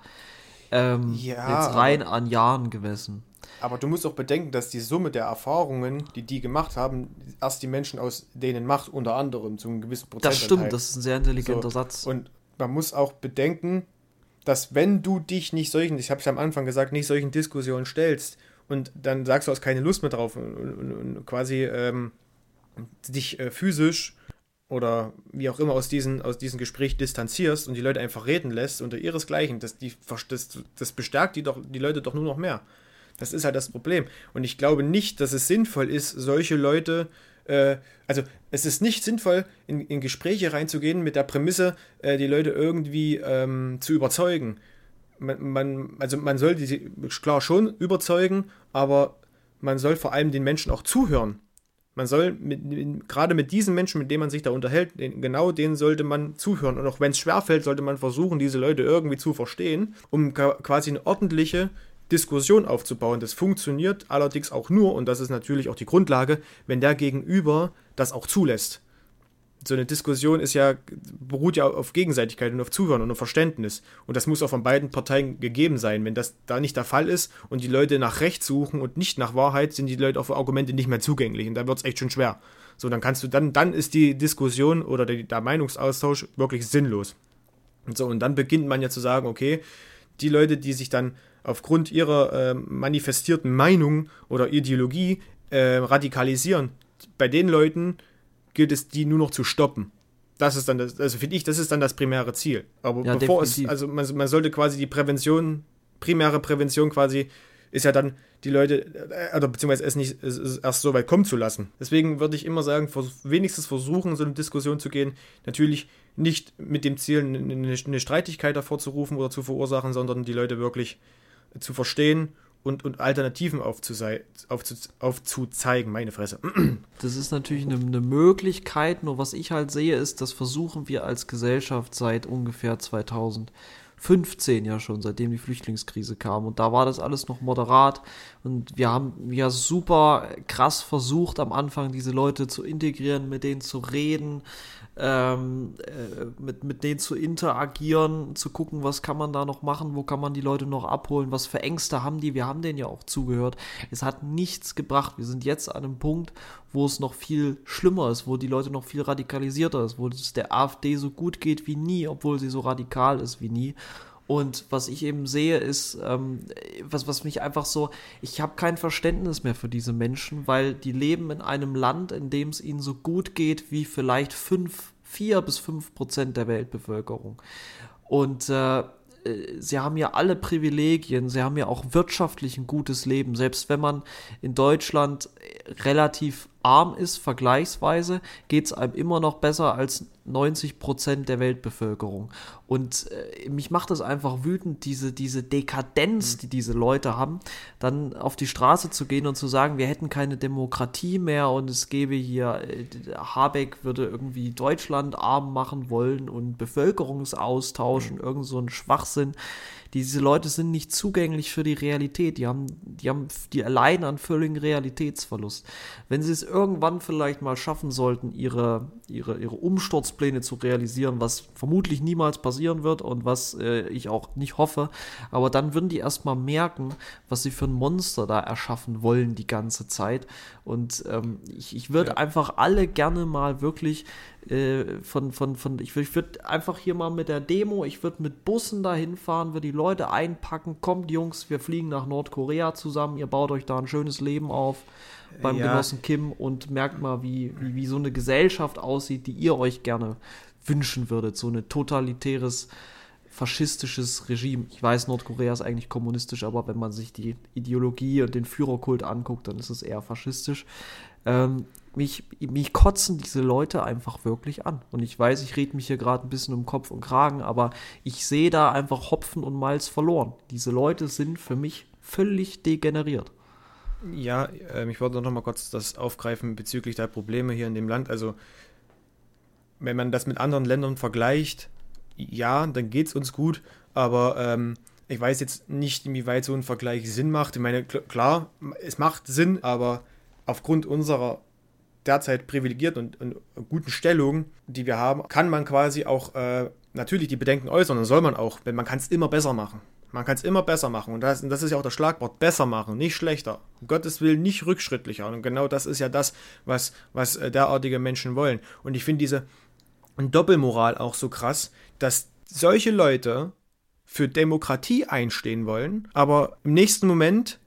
Ähm, ja, jetzt rein an Jahren gemessen. Aber du musst auch bedenken, dass die Summe der Erfahrungen, die die gemacht haben, erst die Menschen aus denen macht, unter anderem zu einem gewissen Prozent. Das stimmt, das ist ein sehr intelligenter so. Satz. Und man muss auch bedenken, dass wenn du dich nicht solchen, ich habe es am Anfang gesagt, nicht solchen Diskussionen stellst und dann sagst du, hast keine Lust mehr drauf und, und, und quasi ähm, dich äh, physisch oder wie auch immer aus, diesen, aus diesem Gespräch distanzierst und die Leute einfach reden lässt unter ihresgleichen, das, die, das, das bestärkt die, doch, die Leute doch nur noch mehr. Das ist halt das Problem. Und ich glaube nicht, dass es sinnvoll ist, solche Leute, äh, also es ist nicht sinnvoll, in, in Gespräche reinzugehen mit der Prämisse, äh, die Leute irgendwie ähm, zu überzeugen. Man, man, also man soll die klar schon überzeugen, aber man soll vor allem den Menschen auch zuhören. Man soll mit, gerade mit diesen Menschen, mit denen man sich da unterhält, genau denen sollte man zuhören. Und auch wenn es schwerfällt, sollte man versuchen, diese Leute irgendwie zu verstehen, um quasi eine ordentliche Diskussion aufzubauen. Das funktioniert allerdings auch nur, und das ist natürlich auch die Grundlage, wenn der Gegenüber das auch zulässt. So eine Diskussion ist ja, beruht ja auf Gegenseitigkeit und auf Zuhören und auf Verständnis. Und das muss auch von beiden Parteien gegeben sein. Wenn das da nicht der Fall ist und die Leute nach Recht suchen und nicht nach Wahrheit, sind die Leute auch für Argumente nicht mehr zugänglich. Und da wird es echt schon schwer. So, dann kannst du dann, dann ist die Diskussion oder der, der Meinungsaustausch wirklich sinnlos. Und so, und dann beginnt man ja zu sagen, okay, die Leute, die sich dann aufgrund ihrer äh, manifestierten Meinung oder Ideologie äh, radikalisieren. Bei den Leuten gilt es, die nur noch zu stoppen. Das ist dann das, also finde ich, das ist dann das primäre Ziel. Aber ja, bevor definitiv. es, also man, man sollte quasi die Prävention, primäre Prävention quasi, ist ja dann die Leute, äh, oder beziehungsweise es nicht es, erst so weit kommen zu lassen. Deswegen würde ich immer sagen, wenigstens versuchen, so eine Diskussion zu gehen. Natürlich nicht mit dem Ziel, eine, eine Streitigkeit hervorzurufen oder zu verursachen, sondern die Leute wirklich zu verstehen und, und Alternativen aufzuzeigen, meine Fresse. Das ist natürlich eine, eine, Möglichkeit, nur was ich halt sehe, ist, das versuchen wir als Gesellschaft seit ungefähr 2015 ja schon, seitdem die Flüchtlingskrise kam. Und da war das alles noch moderat. Und wir haben ja super krass versucht, am Anfang diese Leute zu integrieren, mit denen zu reden, ähm, äh, mit, mit denen zu interagieren, zu gucken, was kann man da noch machen, wo kann man die Leute noch abholen, was für Ängste haben die, wir haben denen ja auch zugehört. Es hat nichts gebracht. Wir sind jetzt an einem Punkt, wo es noch viel schlimmer ist, wo die Leute noch viel radikalisierter ist, wo es der AfD so gut geht wie nie, obwohl sie so radikal ist wie nie. Und was ich eben sehe, ist, ähm, was, was mich einfach so, ich habe kein Verständnis mehr für diese Menschen, weil die leben in einem Land, in dem es ihnen so gut geht wie vielleicht fünf, vier bis fünf Prozent der Weltbevölkerung. Und äh, sie haben ja alle Privilegien, sie haben ja auch wirtschaftlich ein gutes Leben. Selbst wenn man in Deutschland relativ arm ist, vergleichsweise, geht es einem immer noch besser als 90 Prozent der Weltbevölkerung. Und äh, mich macht das einfach wütend, diese, diese Dekadenz, mhm. die diese Leute haben, dann auf die Straße zu gehen und zu sagen, wir hätten keine Demokratie mehr und es gäbe hier, äh, Habeck würde irgendwie Deutschland arm machen wollen und Bevölkerungsaustausch mhm. und irgend so ein Schwachsinn diese Leute sind nicht zugänglich für die Realität. Die haben, die haben, die erleiden an völligen Realitätsverlust. Wenn sie es irgendwann vielleicht mal schaffen sollten, ihre, ihre, ihre Umsturzpläne zu realisieren, was vermutlich niemals passieren wird und was äh, ich auch nicht hoffe, aber dann würden die erstmal merken, was sie für ein Monster da erschaffen wollen die ganze Zeit. Und ähm, ich, ich würde ja. einfach alle gerne mal wirklich äh, von, von, von, ich, ich würde einfach hier mal mit der Demo, ich würde mit Bussen dahin fahren, würde die Leute einpacken, kommt Jungs, wir fliegen nach Nordkorea zusammen, ihr baut euch da ein schönes Leben auf beim ja. Genossen Kim und merkt mal, wie, wie, wie so eine Gesellschaft aussieht, die ihr euch gerne wünschen würdet. So ein totalitäres, faschistisches Regime. Ich weiß, Nordkorea ist eigentlich kommunistisch, aber wenn man sich die Ideologie und den Führerkult anguckt, dann ist es eher faschistisch. Ähm, mich, mich kotzen diese Leute einfach wirklich an. Und ich weiß, ich rede mich hier gerade ein bisschen um Kopf und Kragen, aber ich sehe da einfach Hopfen und Malz verloren. Diese Leute sind für mich völlig degeneriert. Ja, äh, ich wollte noch mal kurz das aufgreifen bezüglich der Probleme hier in dem Land. Also, wenn man das mit anderen Ländern vergleicht, ja, dann geht es uns gut, aber ähm, ich weiß jetzt nicht, inwieweit so ein Vergleich Sinn macht. Ich meine, klar, es macht Sinn, aber aufgrund unserer derzeit privilegierten und, und, guten Stellung, die wir haben, kann man quasi auch äh, natürlich die Bedenken äußern und soll man auch, denn man kann es immer besser machen. Man kann es immer besser machen und das, und das, ist ja auch das Schlagwort, besser machen, nicht schlechter. Um Gottes Willen nicht rückschrittlicher und genau das ist ja das, was, was äh, derartige Menschen wollen. Und ich finde diese Doppelmoral auch so krass, dass solche Leute für Demokratie einstehen wollen, aber im nächsten Moment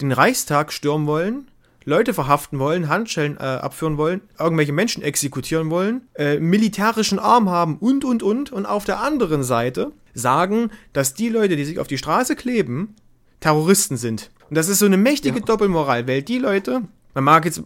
den Reichstag stürmen wollen Leute verhaften wollen, Handschellen äh, abführen wollen, irgendwelche Menschen exekutieren wollen, äh, militärischen Arm haben und, und, und. Und auf der anderen Seite sagen, dass die Leute, die sich auf die Straße kleben, Terroristen sind. Und das ist so eine mächtige ja. Doppelmoral, weil die Leute, man mag jetzt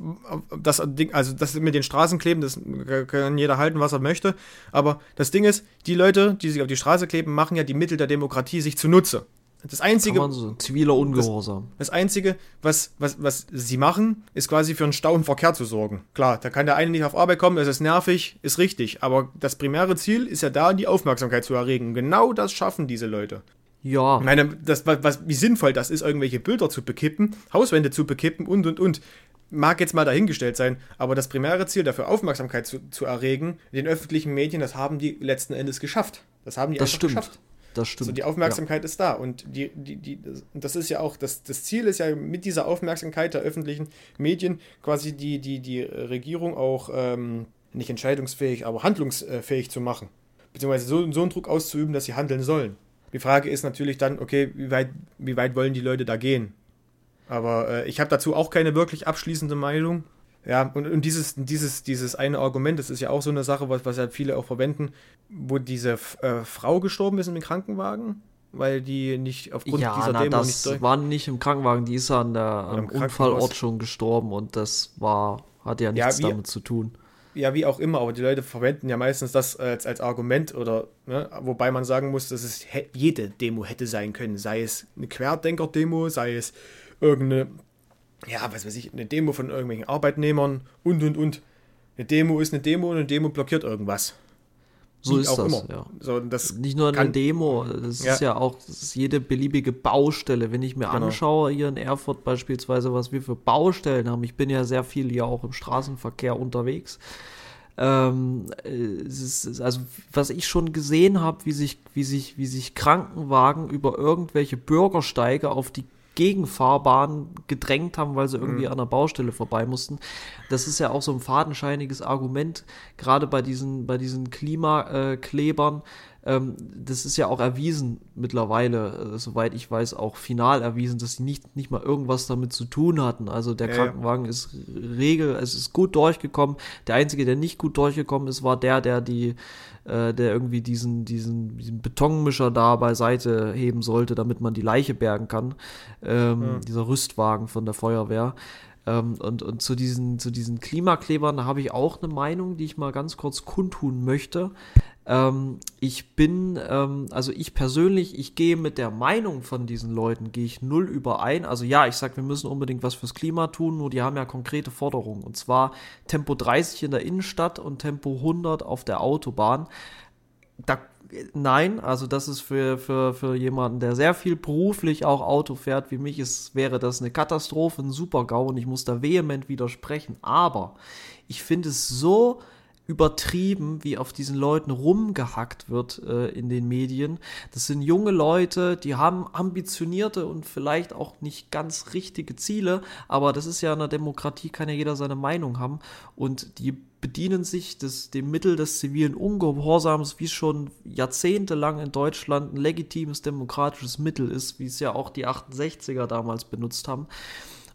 das Ding, also das mit den Straßenkleben, das kann jeder halten, was er möchte. Aber das Ding ist, die Leute, die sich auf die Straße kleben, machen ja die Mittel der Demokratie sich zunutze. Das einzige. So, ziviler Ungehorsam. Das, das, einzige, was, was, was sie machen, ist quasi für einen Stau im Verkehr zu sorgen. Klar, da kann der eine nicht auf Arbeit kommen, das ist nervig, ist richtig. Aber das primäre Ziel ist ja da, die Aufmerksamkeit zu erregen. Genau das schaffen diese Leute. Ja. Ich meine, das, was, wie sinnvoll das ist, irgendwelche Bilder zu bekippen, Hauswände zu bekippen und und und. Mag jetzt mal dahingestellt sein, aber das primäre Ziel, dafür Aufmerksamkeit zu, zu erregen, den öffentlichen Medien, das haben die letzten Endes geschafft. Das haben die das einfach stimmt. geschafft. Das stimmt. So, die Aufmerksamkeit ja. ist da. Und die, die, die, das ist ja auch, das, das Ziel ist ja mit dieser Aufmerksamkeit der öffentlichen Medien quasi die, die, die Regierung auch ähm, nicht entscheidungsfähig, aber handlungsfähig zu machen. Beziehungsweise so, so einen Druck auszuüben, dass sie handeln sollen. Die Frage ist natürlich dann, okay, wie weit, wie weit wollen die Leute da gehen? Aber äh, ich habe dazu auch keine wirklich abschließende Meinung. Ja, und, und dieses, dieses, dieses eine Argument, das ist ja auch so eine Sache, was, was ja viele auch verwenden, wo diese äh, Frau gestorben ist im Krankenwagen, weil die nicht aufgrund ja, dieser na, Demo das nicht durch war nicht im Krankenwagen, die ist an der, am Unfallort schon gestorben und das war, hat ja nichts ja, wie, damit zu tun. Ja, wie auch immer, aber die Leute verwenden ja meistens das als, als Argument oder, ne, wobei man sagen muss, dass es jede Demo hätte sein können, sei es eine Querdenker-Demo, sei es irgendeine ja, was weiß ich, eine Demo von irgendwelchen Arbeitnehmern und und und. Eine Demo ist eine Demo und eine Demo blockiert irgendwas. So Wie ist das, immer. ja. So, das Nicht nur eine Demo, das ja. ist ja auch ist jede beliebige Baustelle. Wenn ich mir genau. anschaue, hier in Erfurt beispielsweise, was wir für Baustellen haben, ich bin ja sehr viel hier auch im Straßenverkehr unterwegs. Ähm, ist, also was ich schon gesehen habe, wie sich, wie sich, wie sich Krankenwagen über irgendwelche Bürgersteige auf die Gegenfahrbahn gedrängt haben, weil sie irgendwie mhm. an der Baustelle vorbei mussten. Das ist ja auch so ein fadenscheiniges Argument, gerade bei diesen, bei diesen Klimaklebern. Ähm, das ist ja auch erwiesen mittlerweile, äh, soweit ich weiß, auch final erwiesen, dass sie nicht, nicht mal irgendwas damit zu tun hatten. Also der ja, Krankenwagen ja. ist Regel, es ist gut durchgekommen. Der einzige, der nicht gut durchgekommen ist, war der, der die äh, der irgendwie diesen, diesen, diesen Betonmischer da beiseite heben sollte, damit man die Leiche bergen kann. Ähm, ja. Dieser Rüstwagen von der Feuerwehr. Ähm, und, und zu diesen, zu diesen Klimaklebern habe ich auch eine Meinung, die ich mal ganz kurz kundtun möchte. Ähm, ich bin, ähm, also ich persönlich, ich gehe mit der Meinung von diesen Leuten, gehe ich null überein. Also ja, ich sage, wir müssen unbedingt was fürs Klima tun, nur die haben ja konkrete Forderungen. Und zwar Tempo 30 in der Innenstadt und Tempo 100 auf der Autobahn. Da, nein, also das ist für, für, für jemanden, der sehr viel beruflich auch Auto fährt, wie mich ist, wäre das eine Katastrophe, ein Super-GAU und ich muss da vehement widersprechen. Aber ich finde es so übertrieben, wie auf diesen Leuten rumgehackt wird äh, in den Medien. Das sind junge Leute, die haben ambitionierte und vielleicht auch nicht ganz richtige Ziele, aber das ist ja in der Demokratie, kann ja jeder seine Meinung haben und die bedienen sich des, dem Mittel des zivilen Ungehorsams, wie schon jahrzehntelang in Deutschland ein legitimes demokratisches Mittel ist, wie es ja auch die 68er damals benutzt haben.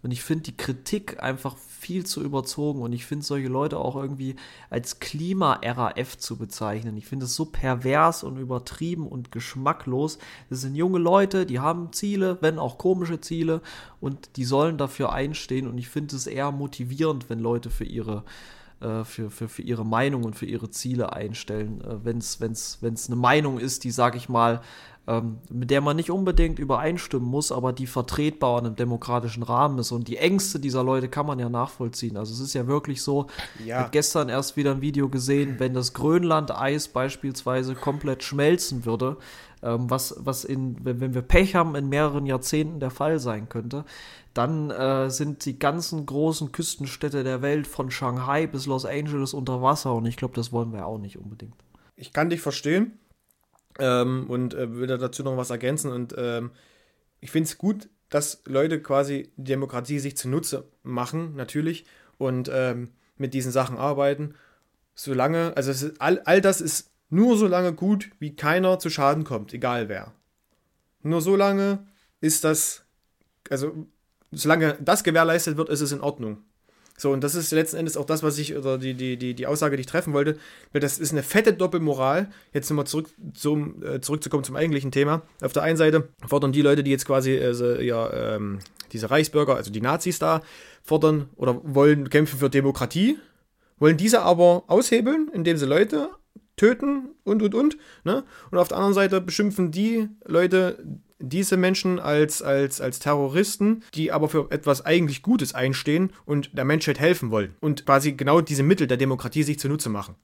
Und ich finde die Kritik einfach viel zu überzogen und ich finde solche Leute auch irgendwie als Klima-RAF zu bezeichnen. Ich finde es so pervers und übertrieben und geschmacklos. Das sind junge Leute, die haben Ziele, wenn auch komische Ziele und die sollen dafür einstehen und ich finde es eher motivierend, wenn Leute für ihre äh, für, für, für ihre Meinung und für ihre Ziele einstellen. Äh, wenn es eine Meinung ist, die, sag ich mal, ähm, mit der man nicht unbedingt übereinstimmen muss, aber die vertretbar in einem demokratischen Rahmen ist. Und die Ängste dieser Leute kann man ja nachvollziehen. Also es ist ja wirklich so, ja. ich habe gestern erst wieder ein Video gesehen, wenn das Grönland-Eis beispielsweise komplett schmelzen würde, ähm, was, was in, wenn, wenn wir Pech haben, in mehreren Jahrzehnten der Fall sein könnte, dann äh, sind die ganzen großen Küstenstädte der Welt von Shanghai bis Los Angeles unter Wasser und ich glaube, das wollen wir auch nicht unbedingt. Ich kann dich verstehen ähm, und äh, will dazu noch was ergänzen und ähm, ich finde es gut, dass Leute quasi die Demokratie sich zunutze machen, natürlich, und ähm, mit diesen Sachen arbeiten. Solange, also ist, all, all das ist nur so lange gut, wie keiner zu Schaden kommt, egal wer. Nur so lange ist das, also solange das gewährleistet wird, ist es in Ordnung. So, und das ist letzten Endes auch das, was ich, oder die, die, die, die Aussage, die ich treffen wollte, das ist eine fette Doppelmoral. Jetzt nochmal zurück zum, äh, zurückzukommen zum eigentlichen Thema. Auf der einen Seite fordern die Leute, die jetzt quasi also, ja, ähm, diese Reichsbürger, also die Nazis da, fordern oder wollen kämpfen für Demokratie, wollen diese aber aushebeln, indem sie Leute töten und und und. Ne? Und auf der anderen Seite beschimpfen die Leute, diese Menschen als, als, als Terroristen, die aber für etwas eigentlich Gutes einstehen und der Menschheit helfen wollen und quasi genau diese Mittel der Demokratie sich zunutze machen.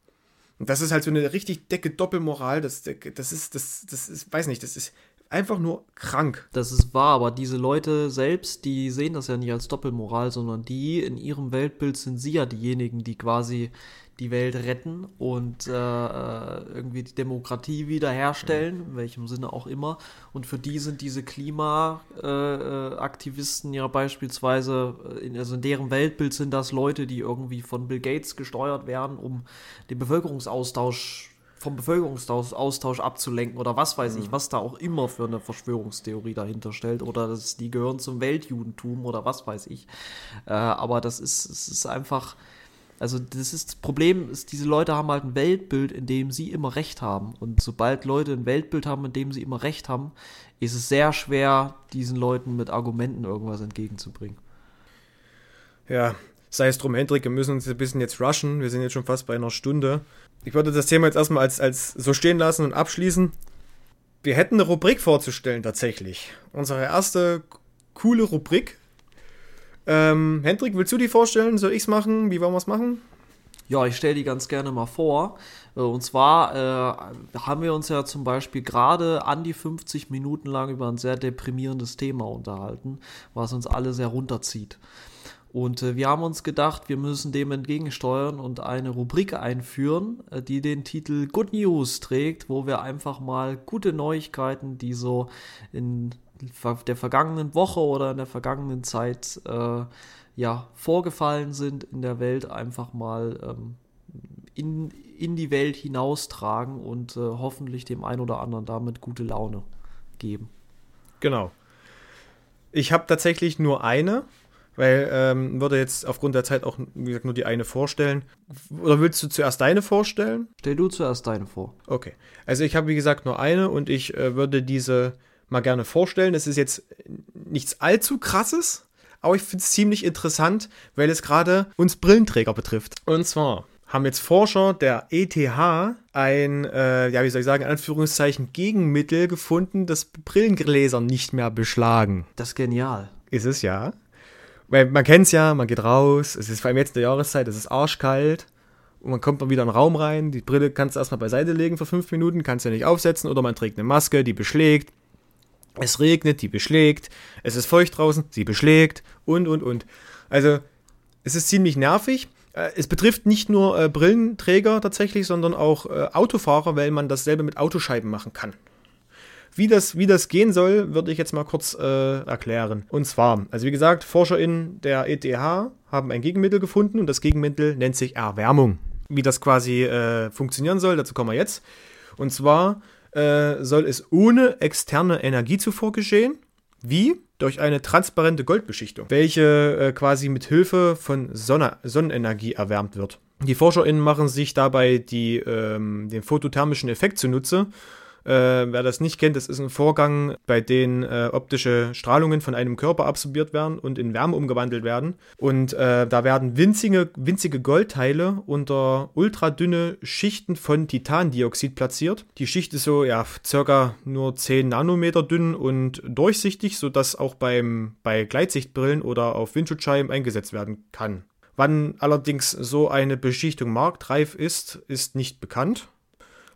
Und das ist halt so eine richtig dicke Doppelmoral, das, das ist, das, das ist, weiß nicht, das ist einfach nur krank. Das ist wahr, aber diese Leute selbst, die sehen das ja nicht als Doppelmoral, sondern die in ihrem Weltbild sind sie ja diejenigen, die quasi die Welt retten und äh, äh, irgendwie die Demokratie wiederherstellen, in welchem Sinne auch immer. Und für die sind diese Klimaaktivisten äh, ja beispielsweise, äh, in, also in deren Weltbild sind das Leute, die irgendwie von Bill Gates gesteuert werden, um den Bevölkerungsaustausch vom Bevölkerungsaustausch abzulenken oder was weiß ich, mhm. was da auch immer für eine Verschwörungstheorie dahinter stellt oder das, die gehören zum Weltjudentum oder was weiß ich. Äh, aber das ist, es ist einfach, also das ist das Problem, ist, diese Leute haben halt ein Weltbild, in dem sie immer Recht haben. Und sobald Leute ein Weltbild haben, in dem sie immer Recht haben, ist es sehr schwer, diesen Leuten mit Argumenten irgendwas entgegenzubringen. Ja, sei es drum, Hendrik, wir müssen uns ein bisschen jetzt rushen. Wir sind jetzt schon fast bei einer Stunde. Ich würde das Thema jetzt erstmal als, als so stehen lassen und abschließen. Wir hätten eine Rubrik vorzustellen tatsächlich. Unsere erste coole Rubrik, ähm, Hendrik, willst du die vorstellen? Soll ich es machen? Wie wollen wir es machen? Ja, ich stelle die ganz gerne mal vor. Äh, und zwar äh, haben wir uns ja zum Beispiel gerade an die 50 Minuten lang über ein sehr deprimierendes Thema unterhalten, was uns alle sehr runterzieht. Und äh, wir haben uns gedacht, wir müssen dem entgegensteuern und eine Rubrik einführen, äh, die den Titel Good News trägt, wo wir einfach mal gute Neuigkeiten, die so in der vergangenen Woche oder in der vergangenen Zeit äh, ja, vorgefallen sind in der Welt, einfach mal ähm, in, in die Welt hinaustragen und äh, hoffentlich dem einen oder anderen damit gute Laune geben. Genau. Ich habe tatsächlich nur eine, weil ähm, würde jetzt aufgrund der Zeit auch, wie gesagt, nur die eine vorstellen. Oder willst du zuerst deine vorstellen? Stell du zuerst deine vor. Okay. Also ich habe, wie gesagt, nur eine und ich äh, würde diese mal gerne vorstellen. Es ist jetzt nichts allzu krasses, aber ich finde es ziemlich interessant, weil es gerade uns Brillenträger betrifft. Und zwar haben jetzt Forscher der ETH ein, äh, ja, wie soll ich sagen, in Anführungszeichen Gegenmittel gefunden, das Brillengläser nicht mehr beschlagen. Das ist genial. Ist es ja. Weil man kennt es ja, man geht raus, es ist vor allem jetzt in der Jahreszeit, es ist arschkalt und man kommt mal wieder in den Raum rein, die Brille kannst du erstmal beiseite legen für fünf Minuten, kannst du ja nicht aufsetzen oder man trägt eine Maske, die beschlägt es regnet, die beschlägt. Es ist feucht draußen, sie beschlägt. Und, und, und. Also, es ist ziemlich nervig. Äh, es betrifft nicht nur äh, Brillenträger tatsächlich, sondern auch äh, Autofahrer, weil man dasselbe mit Autoscheiben machen kann. Wie das, wie das gehen soll, würde ich jetzt mal kurz äh, erklären. Und zwar, also wie gesagt, ForscherInnen der ETH haben ein Gegenmittel gefunden und das Gegenmittel nennt sich Erwärmung. Wie das quasi äh, funktionieren soll, dazu kommen wir jetzt. Und zwar äh, soll es ohne externe Energiezufuhr geschehen. Wie? durch eine transparente Goldbeschichtung, welche äh, quasi mit Hilfe von Sonne Sonnenenergie erwärmt wird. Die ForscherInnen machen sich dabei die, ähm, den photothermischen Effekt zunutze äh, wer das nicht kennt, das ist ein Vorgang, bei dem äh, optische Strahlungen von einem Körper absorbiert werden und in Wärme umgewandelt werden. Und äh, da werden winzige, winzige Goldteile unter ultradünne Schichten von Titandioxid platziert. Die Schicht ist so ja circa nur 10 Nanometer dünn und durchsichtig, sodass auch beim, bei Gleitsichtbrillen oder auf Windschutzscheiben eingesetzt werden kann. Wann allerdings so eine Beschichtung marktreif ist, ist nicht bekannt.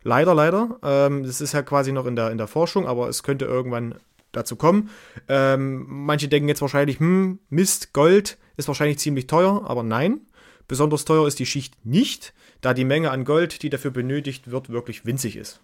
Leider, leider. Ähm, das ist ja quasi noch in der, in der Forschung, aber es könnte irgendwann dazu kommen. Ähm, manche denken jetzt wahrscheinlich, hm, Mist, Gold ist wahrscheinlich ziemlich teuer, aber nein. Besonders teuer ist die Schicht nicht, da die Menge an Gold, die dafür benötigt wird, wirklich winzig ist.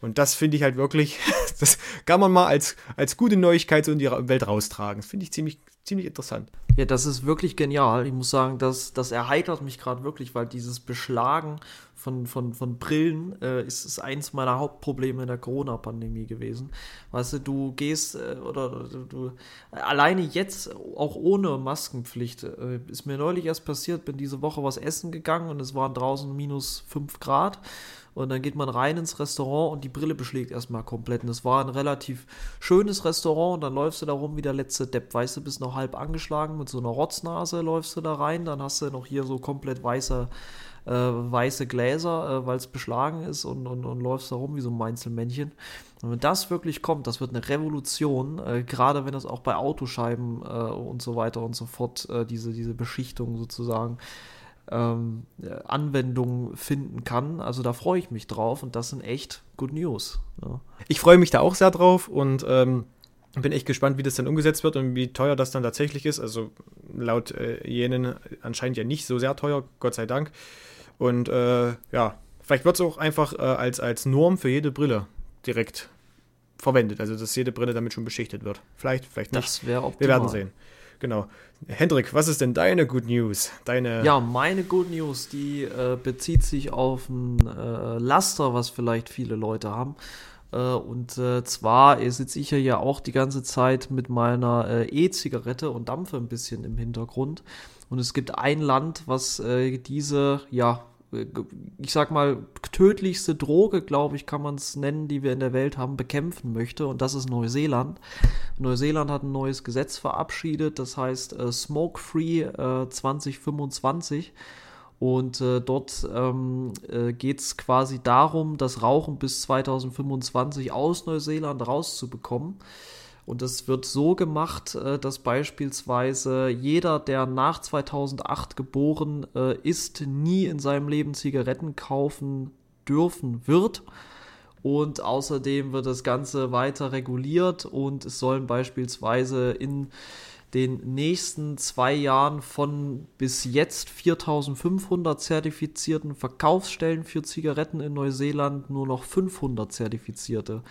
Und das finde ich halt wirklich, das kann man mal als, als gute Neuigkeit so in die Welt raustragen. Das finde ich ziemlich, ziemlich interessant. Ja, das ist wirklich genial. Ich muss sagen, das, das erheitert mich gerade wirklich, weil dieses Beschlagen von, von, von Brillen äh, ist, ist eins meiner Hauptprobleme in der Corona-Pandemie gewesen. Weißt du, du gehst äh, oder du, alleine jetzt, auch ohne Maskenpflicht, äh, ist mir neulich erst passiert, bin diese Woche was essen gegangen und es waren draußen minus 5 Grad. Und dann geht man rein ins Restaurant und die Brille beschlägt erstmal komplett. Und es war ein relativ schönes Restaurant und dann läufst du da rum wie der letzte Depp. Weißt du, bist noch halb angeschlagen mit so einer Rotznase, läufst du da rein. Dann hast du noch hier so komplett weiße äh, weiße Gläser, äh, weil es beschlagen ist und, und, und läufst da rum wie so ein Meinzelmännchen. Und wenn das wirklich kommt, das wird eine Revolution, äh, gerade wenn das auch bei Autoscheiben äh, und so weiter und so fort, äh, diese, diese Beschichtung sozusagen, ähm, Anwendung finden kann. Also da freue ich mich drauf und das sind echt Good News. Ja. Ich freue mich da auch sehr drauf und ähm, bin echt gespannt, wie das dann umgesetzt wird und wie teuer das dann tatsächlich ist. Also laut äh, jenen anscheinend ja nicht so sehr teuer, Gott sei Dank. Und äh, ja, vielleicht wird es auch einfach äh, als, als Norm für jede Brille direkt verwendet. Also, dass jede Brille damit schon beschichtet wird. Vielleicht, vielleicht nicht. Das wäre optimal. Wir werden sehen. Genau. Hendrik, was ist denn deine Good News? Deine ja, meine Good News, die äh, bezieht sich auf ein äh, Laster, was vielleicht viele Leute haben. Äh, und äh, zwar sitze ich ja auch die ganze Zeit mit meiner äh, E-Zigarette und dampfe ein bisschen im Hintergrund. Und es gibt ein Land, was äh, diese, ja, ich sag mal, tödlichste Droge, glaube ich, kann man es nennen, die wir in der Welt haben, bekämpfen möchte. Und das ist Neuseeland. Neuseeland hat ein neues Gesetz verabschiedet, das heißt äh, Smoke Free äh, 2025. Und äh, dort ähm, äh, geht es quasi darum, das Rauchen bis 2025 aus Neuseeland rauszubekommen. Und das wird so gemacht, äh, dass beispielsweise jeder, der nach 2008 geboren äh, ist, nie in seinem Leben Zigaretten kaufen dürfen wird. Und außerdem wird das Ganze weiter reguliert und es sollen beispielsweise in den nächsten zwei Jahren von bis jetzt 4500 zertifizierten Verkaufsstellen für Zigaretten in Neuseeland nur noch 500 zertifizierte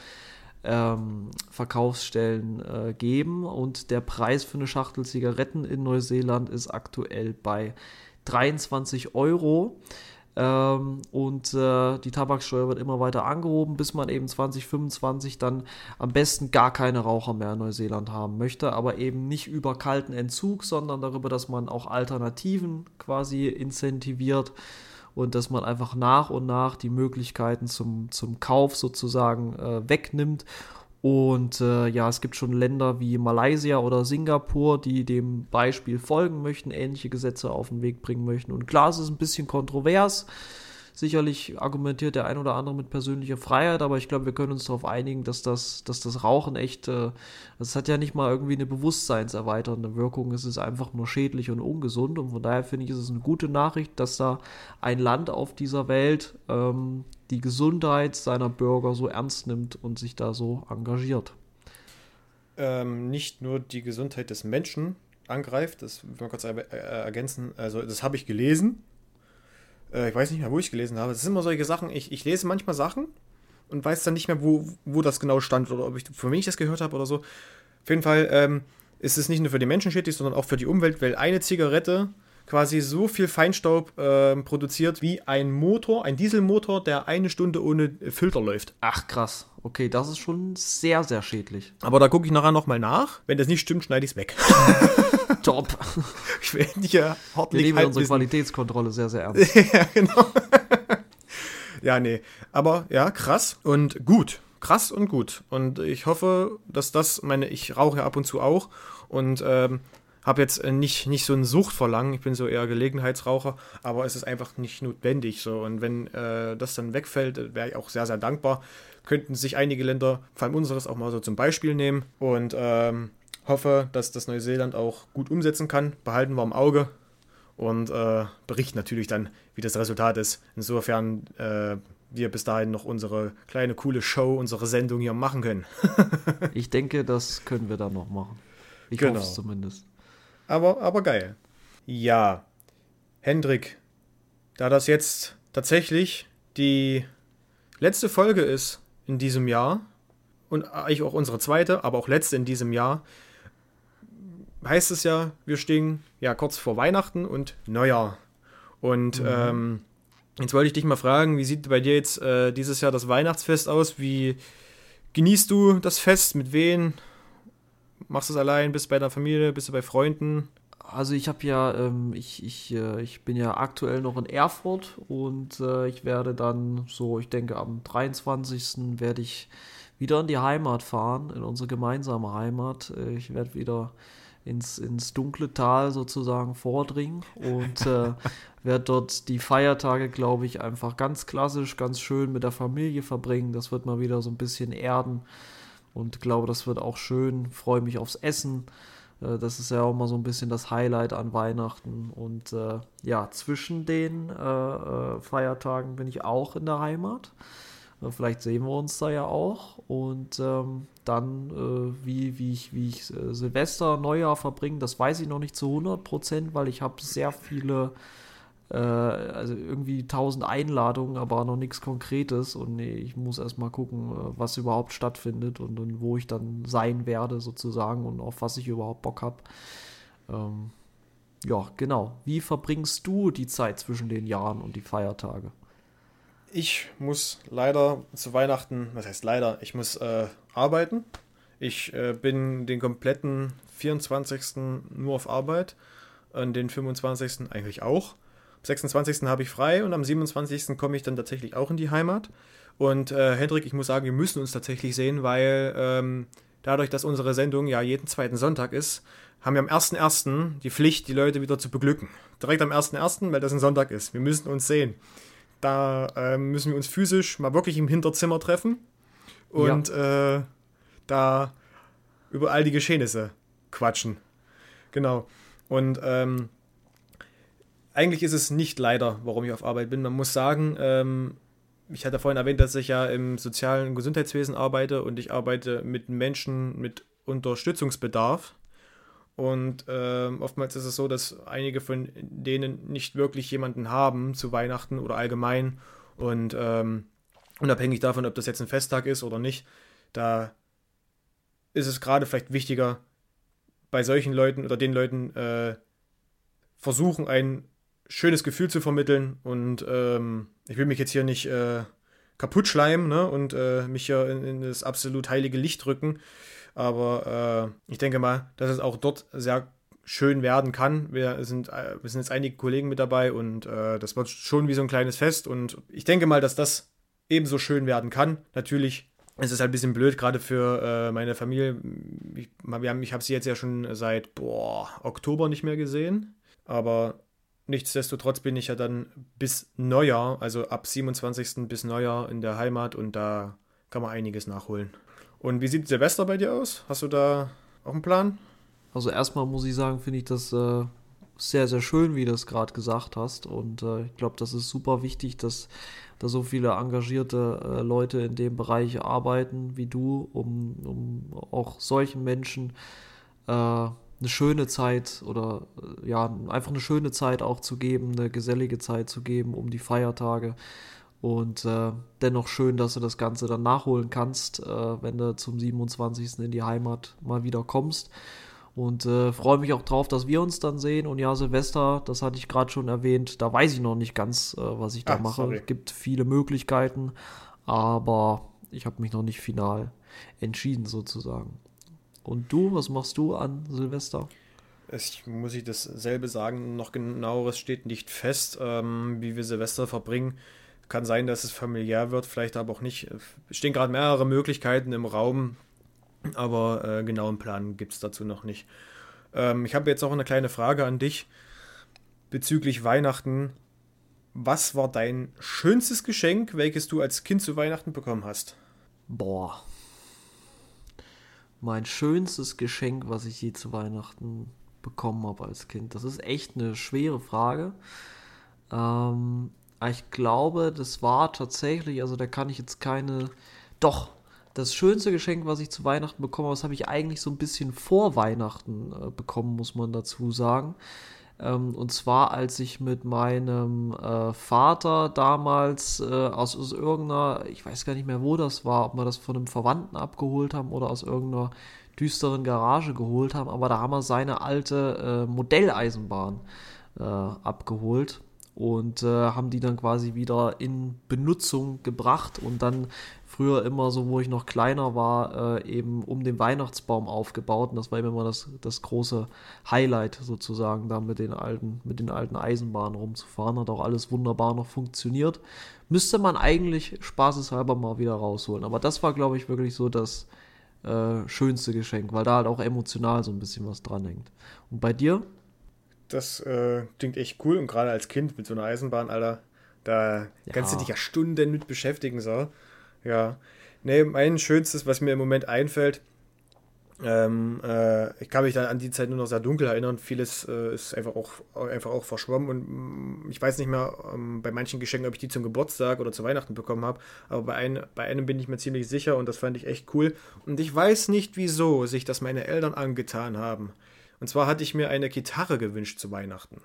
ähm, Verkaufsstellen äh, geben. Und der Preis für eine Schachtel Zigaretten in Neuseeland ist aktuell bei 23 Euro. Ähm, und äh, die Tabaksteuer wird immer weiter angehoben, bis man eben 2025 dann am besten gar keine Raucher mehr in Neuseeland haben möchte, aber eben nicht über kalten Entzug, sondern darüber, dass man auch Alternativen quasi incentiviert und dass man einfach nach und nach die Möglichkeiten zum, zum Kauf sozusagen äh, wegnimmt. Und äh, ja, es gibt schon Länder wie Malaysia oder Singapur, die dem Beispiel folgen möchten, ähnliche Gesetze auf den Weg bringen möchten. Und klar, es ist ein bisschen kontrovers. Sicherlich argumentiert der ein oder andere mit persönlicher Freiheit, aber ich glaube, wir können uns darauf einigen, dass das, dass das Rauchen echt, äh, das hat ja nicht mal irgendwie eine bewusstseinserweiternde Wirkung, es ist einfach nur schädlich und ungesund und von daher finde ich, ist es eine gute Nachricht, dass da ein Land auf dieser Welt ähm, die Gesundheit seiner Bürger so ernst nimmt und sich da so engagiert. Ähm, nicht nur die Gesundheit des Menschen angreift, das will man kurz ergänzen, also das habe ich gelesen, äh, ich weiß nicht mehr, wo ich gelesen habe. Es sind immer solche Sachen, ich, ich lese manchmal Sachen und weiß dann nicht mehr, wo, wo das genau stand oder ob ich, für wen ich das gehört habe oder so. Auf jeden Fall ähm, ist es nicht nur für die Menschen schädlich, sondern auch für die Umwelt, weil eine Zigarette quasi so viel Feinstaub äh, produziert wie ein Motor, ein Dieselmotor, der eine Stunde ohne Filter läuft. Ach krass. Okay, das ist schon sehr, sehr schädlich. Aber da gucke ich nachher nochmal nach. Wenn das nicht stimmt, schneide ich es weg. Top. Ich werde hier Wir nehmen unsere Qualitätskontrolle sehr, sehr ernst. ja, genau. ja, nee. Aber ja, krass und gut. Krass und gut. Und ich hoffe, dass das, meine, ich rauche ja ab und zu auch und ähm, habe jetzt äh, nicht, nicht so eine Sucht verlangen. Ich bin so eher Gelegenheitsraucher, aber es ist einfach nicht notwendig. So. Und wenn äh, das dann wegfällt, wäre ich auch sehr, sehr dankbar. Könnten sich einige Länder, vor allem unseres, auch mal so zum Beispiel nehmen. Und ähm, hoffe, dass das Neuseeland auch gut umsetzen kann. Behalten wir im Auge und äh, berichten natürlich dann, wie das Resultat ist. Insofern äh, wir bis dahin noch unsere kleine coole Show, unsere Sendung hier machen können. ich denke, das können wir dann noch machen. Ich Genau. hoffe es zumindest. aber, aber geil. Ja, Hendrik, da das jetzt tatsächlich die letzte Folge ist in diesem Jahr und eigentlich auch unsere zweite, aber auch letzte in diesem Jahr, heißt es ja, wir stehen ja kurz vor Weihnachten und Neujahr. Und ähm, jetzt wollte ich dich mal fragen, wie sieht bei dir jetzt äh, dieses Jahr das Weihnachtsfest aus? Wie genießt du das Fest? Mit wem? Machst du es allein? Bist du bei deiner Familie? Bist du bei Freunden? Also ich habe ja, ähm, ich, ich, äh, ich bin ja aktuell noch in Erfurt und äh, ich werde dann so, ich denke am 23. werde ich wieder in die Heimat fahren, in unsere gemeinsame Heimat. Äh, ich werde wieder ins, ins dunkle Tal sozusagen vordringen und äh, werde dort die Feiertage, glaube ich, einfach ganz klassisch, ganz schön mit der Familie verbringen. Das wird mal wieder so ein bisschen erden und glaube, das wird auch schön. Freue mich aufs Essen. Äh, Das ist ja auch mal so ein bisschen das Highlight an Weihnachten. Und äh, ja, zwischen den äh, äh, Feiertagen bin ich auch in der Heimat. Äh, Vielleicht sehen wir uns da ja auch. Und ähm, dann, äh, wie, wie ich, wie ich äh, Silvester, Neujahr verbringe, das weiß ich noch nicht zu 100 Prozent, weil ich habe sehr viele, äh, also irgendwie tausend Einladungen, aber noch nichts Konkretes. Und nee, ich muss erstmal gucken, äh, was überhaupt stattfindet und, und wo ich dann sein werde, sozusagen, und auf was ich überhaupt Bock habe. Ähm, ja, genau. Wie verbringst du die Zeit zwischen den Jahren und die Feiertage? Ich muss leider zu Weihnachten, was heißt leider, ich muss äh, arbeiten. Ich äh, bin den kompletten 24. nur auf Arbeit, an den 25. eigentlich auch. Am 26. habe ich frei und am 27. komme ich dann tatsächlich auch in die Heimat. Und äh, Hendrik, ich muss sagen, wir müssen uns tatsächlich sehen, weil ähm, dadurch, dass unsere Sendung ja jeden zweiten Sonntag ist, haben wir am 1.1. die Pflicht, die Leute wieder zu beglücken. Direkt am 1.1., weil das ein Sonntag ist. Wir müssen uns sehen. Da äh, müssen wir uns physisch mal wirklich im Hinterzimmer treffen und äh, da über all die Geschehnisse quatschen. Genau. Und ähm, eigentlich ist es nicht leider, warum ich auf Arbeit bin. Man muss sagen, ähm, ich hatte vorhin erwähnt, dass ich ja im sozialen Gesundheitswesen arbeite und ich arbeite mit Menschen mit Unterstützungsbedarf. Und ähm, oftmals ist es so, dass einige von denen nicht wirklich jemanden haben zu Weihnachten oder allgemein. Und ähm, unabhängig davon, ob das jetzt ein Festtag ist oder nicht, da ist es gerade vielleicht wichtiger, bei solchen Leuten oder den Leuten äh, versuchen, ein schönes Gefühl zu vermitteln. Und ähm, ich will mich jetzt hier nicht äh, kaputt schleimen ne? und äh, mich hier in, in das absolut heilige Licht drücken. Aber äh, ich denke mal, dass es auch dort sehr schön werden kann. Wir sind, äh, wir sind jetzt einige Kollegen mit dabei und äh, das wird schon wie so ein kleines Fest. Und ich denke mal, dass das ebenso schön werden kann. Natürlich ist es halt ein bisschen blöd, gerade für äh, meine Familie. Ich, wir haben, habe sie jetzt ja schon seit boah, Oktober nicht mehr gesehen. Aber nichtsdestotrotz bin ich ja dann bis Neujahr, also ab 27. bis Neujahr in der Heimat und da kann man einiges nachholen. Und wie sieht Silvester bei dir aus? Hast du da auch einen Plan? Also erstmal muss ich sagen, finde ich das äh, sehr, sehr schön, wie du es gerade gesagt hast. Und äh, ich glaube, das ist super wichtig, dass da so viele engagierte äh, Leute in dem Bereich arbeiten wie du, um, um auch solchen Menschen äh, eine schöne Zeit oder äh, ja, einfach eine schöne Zeit auch zu geben, eine gesellige Zeit zu geben um die Feiertage. Und äh, dennoch schön, dass du das Ganze dann nachholen kannst, äh, wenn du zum 27. in die Heimat mal wieder kommst. Und äh, freue mich auch drauf, dass wir uns dann sehen. Und ja, Silvester, das hatte ich gerade schon erwähnt, da weiß ich noch nicht ganz, äh, was ich da Ah, mache. sorry. Es gibt viele Möglichkeiten, aber ich habe mich noch nicht final entschieden sozusagen. Und du, was machst du an Silvester? Ich muss ich dasselbe sagen, noch genaueres steht nicht fest, ähm, wie wir Silvester verbringen. Kann sein, dass es familiär wird, vielleicht aber auch nicht. Es stehen gerade mehrere Möglichkeiten im Raum, aber äh, genauen Plan gibt es dazu noch nicht. Ähm, ich habe jetzt auch eine kleine Frage an dich bezüglich Weihnachten. Was war dein schönstes Geschenk, welches du als Kind zu Weihnachten bekommen hast? Boah. Mein schönstes Geschenk, was ich je zu Weihnachten bekommen habe als Kind. Das ist echt eine schwere Frage. Ähm, ich glaube, das war tatsächlich, also da kann ich jetzt keine. Doch, das schönste Geschenk, was ich zu Weihnachten bekommen habe, das habe ich eigentlich so ein bisschen vor Weihnachten äh, bekommen, muss man dazu sagen. Ähm, und zwar, als ich mit meinem äh, Vater damals äh, aus, aus irgendeiner, ich weiß gar nicht mehr, wo das war, ob wir das von einem Verwandten abgeholt haben oder aus irgendeiner düsteren Garage geholt haben, aber da haben wir seine alte äh, Modelleisenbahn äh, abgeholt und äh, haben die dann quasi wieder in Benutzung gebracht und dann früher immer so, wo ich noch kleiner war, äh, eben um den Weihnachtsbaum aufgebaut. Und das war immer das, das große Highlight sozusagen, da mit den alten, mit den alten Eisenbahnen rumzufahren. Hat auch alles wunderbar noch funktioniert. Müsste man eigentlich spaßeshalber mal wieder rausholen. Aber das war, glaube ich, wirklich so das äh, schönste Geschenk, weil da halt auch emotional so ein bisschen was dranhängt. Und bei dir? Das äh, klingt echt cool und gerade als Kind mit so einer Eisenbahn, Alter, da Ja. kannst du dich ja Stunden mit beschäftigen, so. Ja. Nee, mein schönstes, was mir im Moment einfällt, ähm, äh, ich kann mich da an die Zeit nur noch sehr dunkel erinnern. Vieles äh, ist einfach auch, einfach auch verschwommen und mm, ich weiß nicht mehr ähm, bei manchen Geschenken, ob ich die zum Geburtstag oder zu Weihnachten bekommen habe, aber bei, ein, bei einem bin ich mir ziemlich sicher und das fand ich echt cool. Und ich weiß nicht, wieso sich das meine Eltern angetan haben. Und zwar hatte ich mir eine Gitarre gewünscht zu Weihnachten.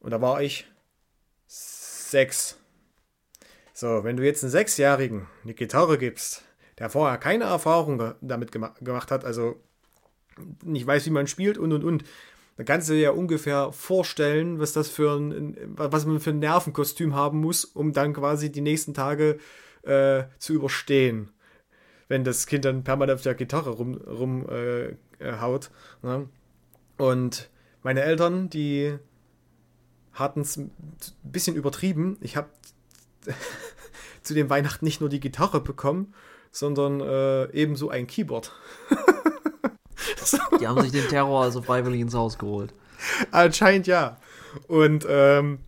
Und da war ich sechs. So, wenn du jetzt einen Sechsjährigen eine Gitarre gibst, der vorher keine Erfahrung damit gema gemacht hat, also nicht weiß, wie man spielt und und und, dann kannst du dir ja ungefähr vorstellen, was das für ein, was man für ein Nervenkostüm haben muss, um dann quasi die nächsten Tage äh, zu überstehen. Wenn das Kind dann permanent auf der Gitarre rum, rum äh, äh. Ne? Und meine Eltern, die hatten es ein bisschen übertrieben. Ich habe zu den Weihnachten nicht nur die Gitarre bekommen, sondern äh, ebenso ein Keyboard. so, Die haben sich den Terror also freiwillig ins Haus geholt. anscheinend ja. Und ähm,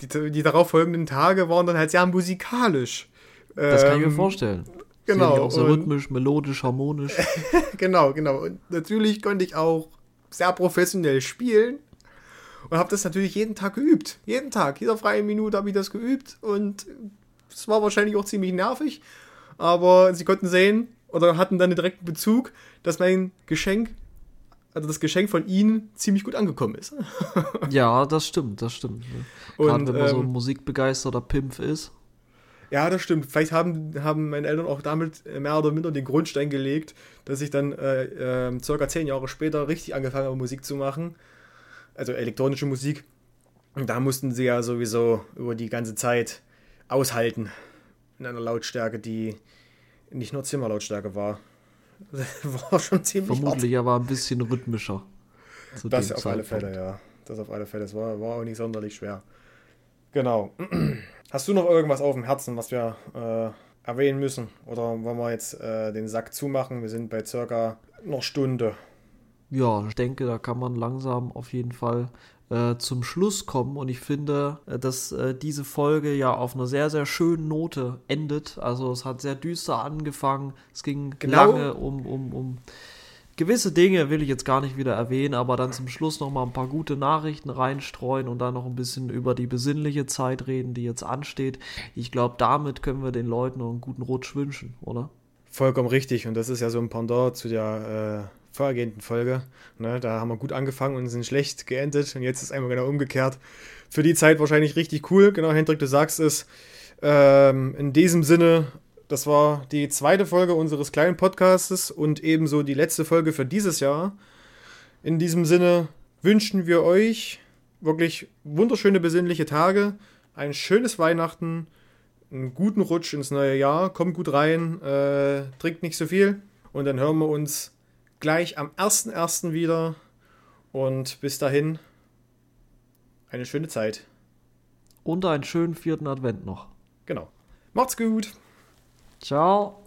die, die darauffolgenden Tage waren dann halt sehr musikalisch. Das kann ich mir Ähm, vorstellen. Genau. Sicherlich Auch so rhythmisch, melodisch, harmonisch. genau, genau. Und natürlich konnte ich auch sehr professionell spielen und habe das natürlich jeden Tag geübt. Jeden Tag, jeder freie Minute habe ich das geübt und es war wahrscheinlich auch ziemlich nervig, aber sie konnten sehen oder hatten dann einen direkten Bezug, dass mein Geschenk, also das Geschenk von ihnen ziemlich gut angekommen ist. ja, das stimmt, das stimmt. Ne? Gerade Und, wenn man so ein ähm, musikbegeisterter Pimpf ist. Ja, das stimmt. Vielleicht haben, haben meine Eltern auch damit mehr oder minder den Grundstein gelegt, dass ich dann äh, äh, circa zehn Jahre später richtig angefangen habe, Musik zu machen. Also elektronische Musik. Und da mussten sie ja sowieso über die ganze Zeit aushalten. In einer Lautstärke, die nicht nur Zimmerlautstärke war. war schon ziemlich Vermutlich aber ein bisschen rhythmischer. zu Das auf alle. Fälle, ja. Das auf alle Fälle. Das war, war auch nicht sonderlich schwer. Genau. Hast du noch irgendwas auf dem Herzen, was wir äh, erwähnen müssen? Oder wollen wir jetzt äh, den Sack zumachen? Wir sind bei circa einer Stunde. Ja, ich denke, da kann man langsam auf jeden Fall äh, zum Schluss kommen. Und ich finde, äh, dass äh, diese Folge ja auf einer sehr, sehr schönen Note endet. Also es hat sehr düster angefangen. Es ging Genau. lange um, um, um gewisse Dinge, will ich jetzt gar nicht wieder erwähnen, aber dann zum Schluss nochmal ein paar gute Nachrichten reinstreuen und dann noch ein bisschen über die besinnliche Zeit reden, die jetzt ansteht. Ich glaube, damit können wir den Leuten noch einen guten Rutsch wünschen, oder? Vollkommen richtig. Und das ist ja so ein Pendant zu der äh, vorhergehenden Folge. Ne, da haben wir gut angefangen und sind schlecht geendet. Und jetzt ist einmal genau umgekehrt. Für die Zeit wahrscheinlich richtig cool. Genau, Hendrik, du sagst es. Ähm, in diesem Sinne, das war die zweite Folge unseres kleinen Podcastes und ebenso die letzte Folge für dieses Jahr. In diesem Sinne wünschen wir euch wirklich wunderschöne besinnliche Tage, ein schönes Weihnachten, einen guten Rutsch ins neue Jahr, kommt gut rein, äh, trinkt nicht so viel und dann hören wir uns gleich am 1.1. wieder und bis dahin eine schöne Zeit. Und einen schönen vierten Advent noch. Genau. Macht's gut. Ciao.